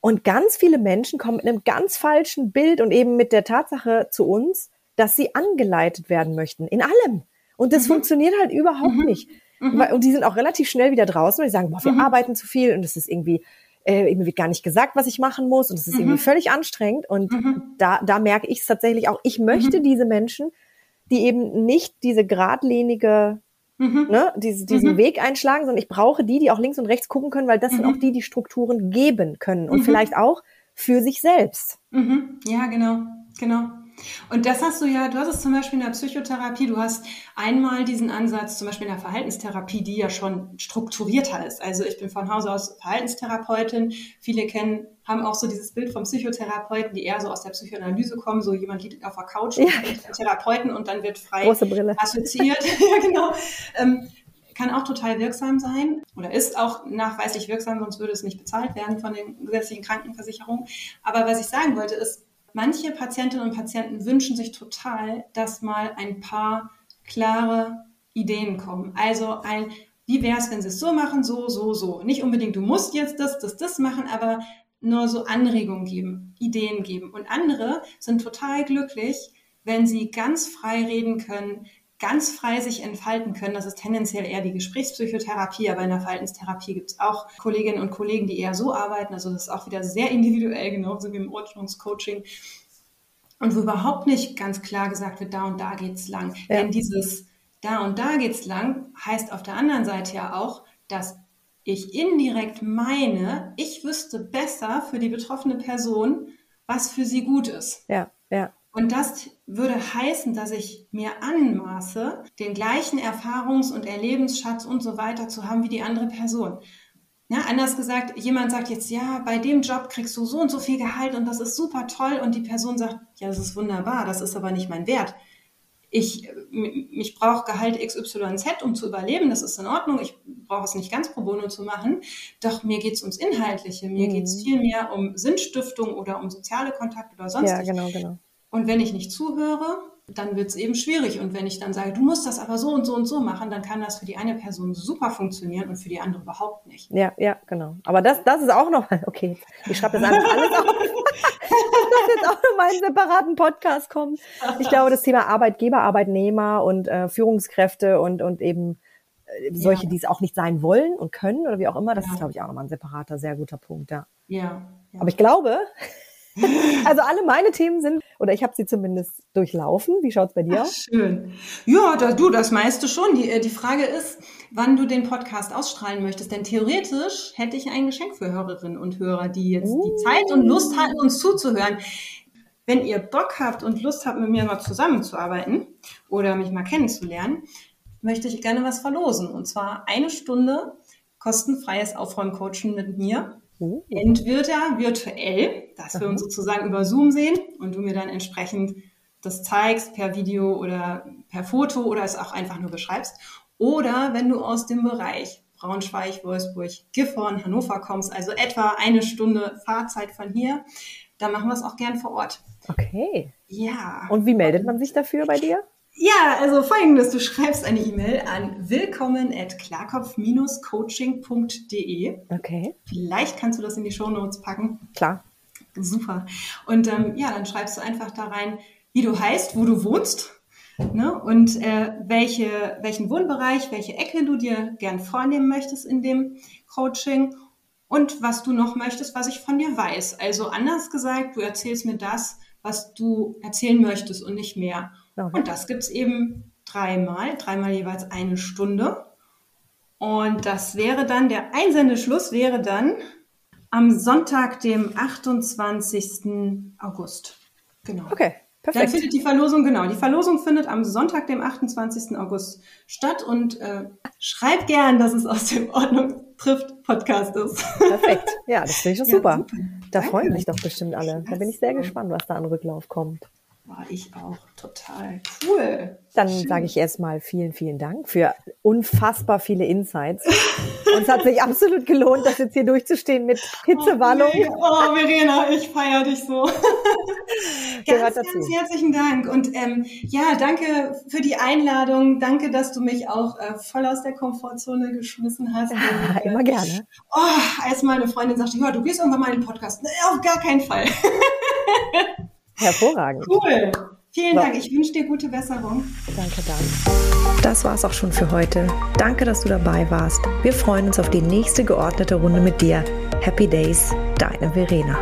Und ganz viele Menschen kommen mit einem ganz falschen Bild und eben mit der Tatsache zu uns, dass sie angeleitet werden möchten in allem. Und das mhm. funktioniert halt überhaupt mhm. nicht. Mhm. Und die sind auch relativ schnell wieder draußen, weil die sagen, boah, wir mhm. arbeiten zu viel und es ist irgendwie, äh, mir wird gar nicht gesagt, was ich machen muss und es ist irgendwie mhm. völlig anstrengend. Und mhm. da, da merke ich es tatsächlich auch. Ich möchte diese Menschen, die eben nicht diese geradlinige Mhm. Ne, diese, diesen mhm. Weg einschlagen, sondern ich brauche die, die auch links und rechts gucken können, weil das mhm. sind auch die, die Strukturen geben können und vielleicht auch für sich selbst. Ja, genau, genau. Und das hast du ja, du hast es zum Beispiel in der Psychotherapie, du hast einmal diesen Ansatz, zum Beispiel in der Verhaltenstherapie, die ja schon strukturierter ist. Also ich bin von Hause aus Verhaltenstherapeutin. Viele kennen, haben auch so dieses Bild vom Psychotherapeuten, die eher so aus der Psychoanalyse kommen. So jemand liegt auf der Couch ja. und Therapeuten und dann wird frei assoziiert. ja, genau. Ähm, kann auch total wirksam sein oder ist auch nachweislich wirksam, sonst würde es nicht bezahlt werden von den gesetzlichen Krankenversicherungen. Aber was ich sagen wollte, ist, Manche Patientinnen und Patienten wünschen sich total, dass mal ein paar klare Ideen kommen. Also ein, wie wäre es, wenn sie es so machen, so, so, so. Nicht unbedingt, du musst jetzt das, das, das machen, aber nur so Anregungen geben, Ideen geben. Und andere sind total glücklich, wenn sie ganz frei reden können, ganz frei sich entfalten können. Das ist tendenziell eher die Gesprächspsychotherapie, aber in der Verhaltenstherapie gibt es auch Kolleginnen und Kollegen, die eher so arbeiten. Also das ist auch wieder sehr individuell, genauso wie im Ordnungscoaching. Und wo überhaupt nicht ganz klar gesagt wird, da und da geht's lang. Ja. Denn dieses da und da geht's lang heißt auf der anderen Seite ja auch, dass ich indirekt meine, ich wüsste besser für die betroffene Person, was für sie gut ist. Ja, ja. Und das würde heißen, dass ich mir anmaße, den gleichen Erfahrungs- und Erlebensschatz und so weiter zu haben wie die andere Person. Ja, anders gesagt, jemand sagt jetzt, ja, bei dem Job kriegst du so und so viel Gehalt und das ist super toll und die Person sagt, ja, das ist wunderbar, das ist aber nicht mein Wert. Ich, mich brauche Gehalt XYZ, um zu überleben, das ist in Ordnung, ich brauche es nicht ganz pro bono zu machen, doch mir geht es ums Inhaltliche, mir mhm. geht es viel mehr um Sinnstiftung oder um soziale Kontakte oder sonst Ja, genau, genau. Und wenn ich nicht zuhöre, dann wird es eben schwierig. Und wenn ich dann sage, du musst das aber so und so und so machen, dann kann das für die eine Person super funktionieren und für die andere überhaupt nicht. Ja, ja, genau. Aber das, das ist auch noch, okay, ich schreibe das einfach alles auf, dass jetzt auch noch mal einen separaten Podcast kommt. Ich glaube, das Thema Arbeitgeber, Arbeitnehmer und äh, Führungskräfte und, und eben äh, solche, ja. die es auch nicht sein wollen und können oder wie auch immer, das ja. ist, glaube ich, auch nochmal ein separater, sehr guter Punkt, ja. Ja. ja. Aber ich glaube, also alle meine Themen sind, oder ich habe sie zumindest durchlaufen. Wie schaut's bei dir aus? Schön. Ja, da, du, das meiste schon. Die, äh, die Frage ist, wann du den Podcast ausstrahlen möchtest. Denn theoretisch hätte ich ein Geschenk für Hörerinnen und Hörer, die jetzt uh. die Zeit und Lust hatten, uns zuzuhören. Wenn ihr Bock habt und Lust habt, mit mir mal zusammenzuarbeiten oder mich mal kennenzulernen, möchte ich gerne was verlosen. Und zwar eine Stunde kostenfreies Aufräumcoaching mit mir Oh. Entweder virtuell, dass wir uns sozusagen über Zoom sehen und du mir dann entsprechend das zeigst per Video oder per Foto oder es auch einfach nur beschreibst. Oder wenn du aus dem Bereich Braunschweig, Wolfsburg, Gifhorn, Hannover kommst, also etwa eine Stunde Fahrzeit von hier, dann machen wir es auch gern vor Ort. Okay. Ja. Und wie meldet man sich dafür bei dir? Ja, also folgendes, du schreibst eine E-Mail an willkommen at klarkopf-coaching.de. Okay. Vielleicht kannst du das in die Show Notes packen. Klar. Super. Und ähm, ja, dann schreibst du einfach da rein, wie du heißt, wo du wohnst ne? und äh, welche, welchen Wohnbereich, welche Ecke du dir gern vornehmen möchtest in dem Coaching und was du noch möchtest, was ich von dir weiß. Also anders gesagt, du erzählst mir das, was du erzählen möchtest und nicht mehr. Okay. Und das gibt es eben dreimal, dreimal jeweils eine Stunde. Und das wäre dann, der Einsendeschluss wäre dann am Sonntag, dem 28. August. Genau. Okay. Perfekt. Dann findet die Verlosung, genau, die Verlosung findet am Sonntag, dem 28. August statt und äh, schreib gern, dass es aus dem Ordnung, trifft Podcast ist. Perfekt. Ja, das finde ich doch super. super. Da Danke. freuen sich doch bestimmt alle. Da bin ich sehr gespannt, was da an Rücklauf kommt. War ich auch total cool. Dann sage ich erstmal vielen, vielen Dank für unfassbar viele Insights. Und es hat sich absolut gelohnt, das jetzt hier durchzustehen mit Hitzewallung. Oh, oh Verena, ich feiere dich so. ganz, ganz herzlichen Dank. Und ähm, ja, danke für die Einladung. Danke, dass du mich auch äh, voll aus der Komfortzone geschmissen hast. Äh, immer gerne. Oh, als meine Freundin sagte, ja, du gehst irgendwann mal in den Podcast. Nee, auf gar keinen Fall. Hervorragend. Cool. Vielen. Dank. Ich wünsche dir gute Besserung. Danke, danke. Das war's auch schon für heute. Danke, dass du dabei warst. Wir freuen uns auf die nächste geordnete Runde mit dir. Happy Days, deine Verena.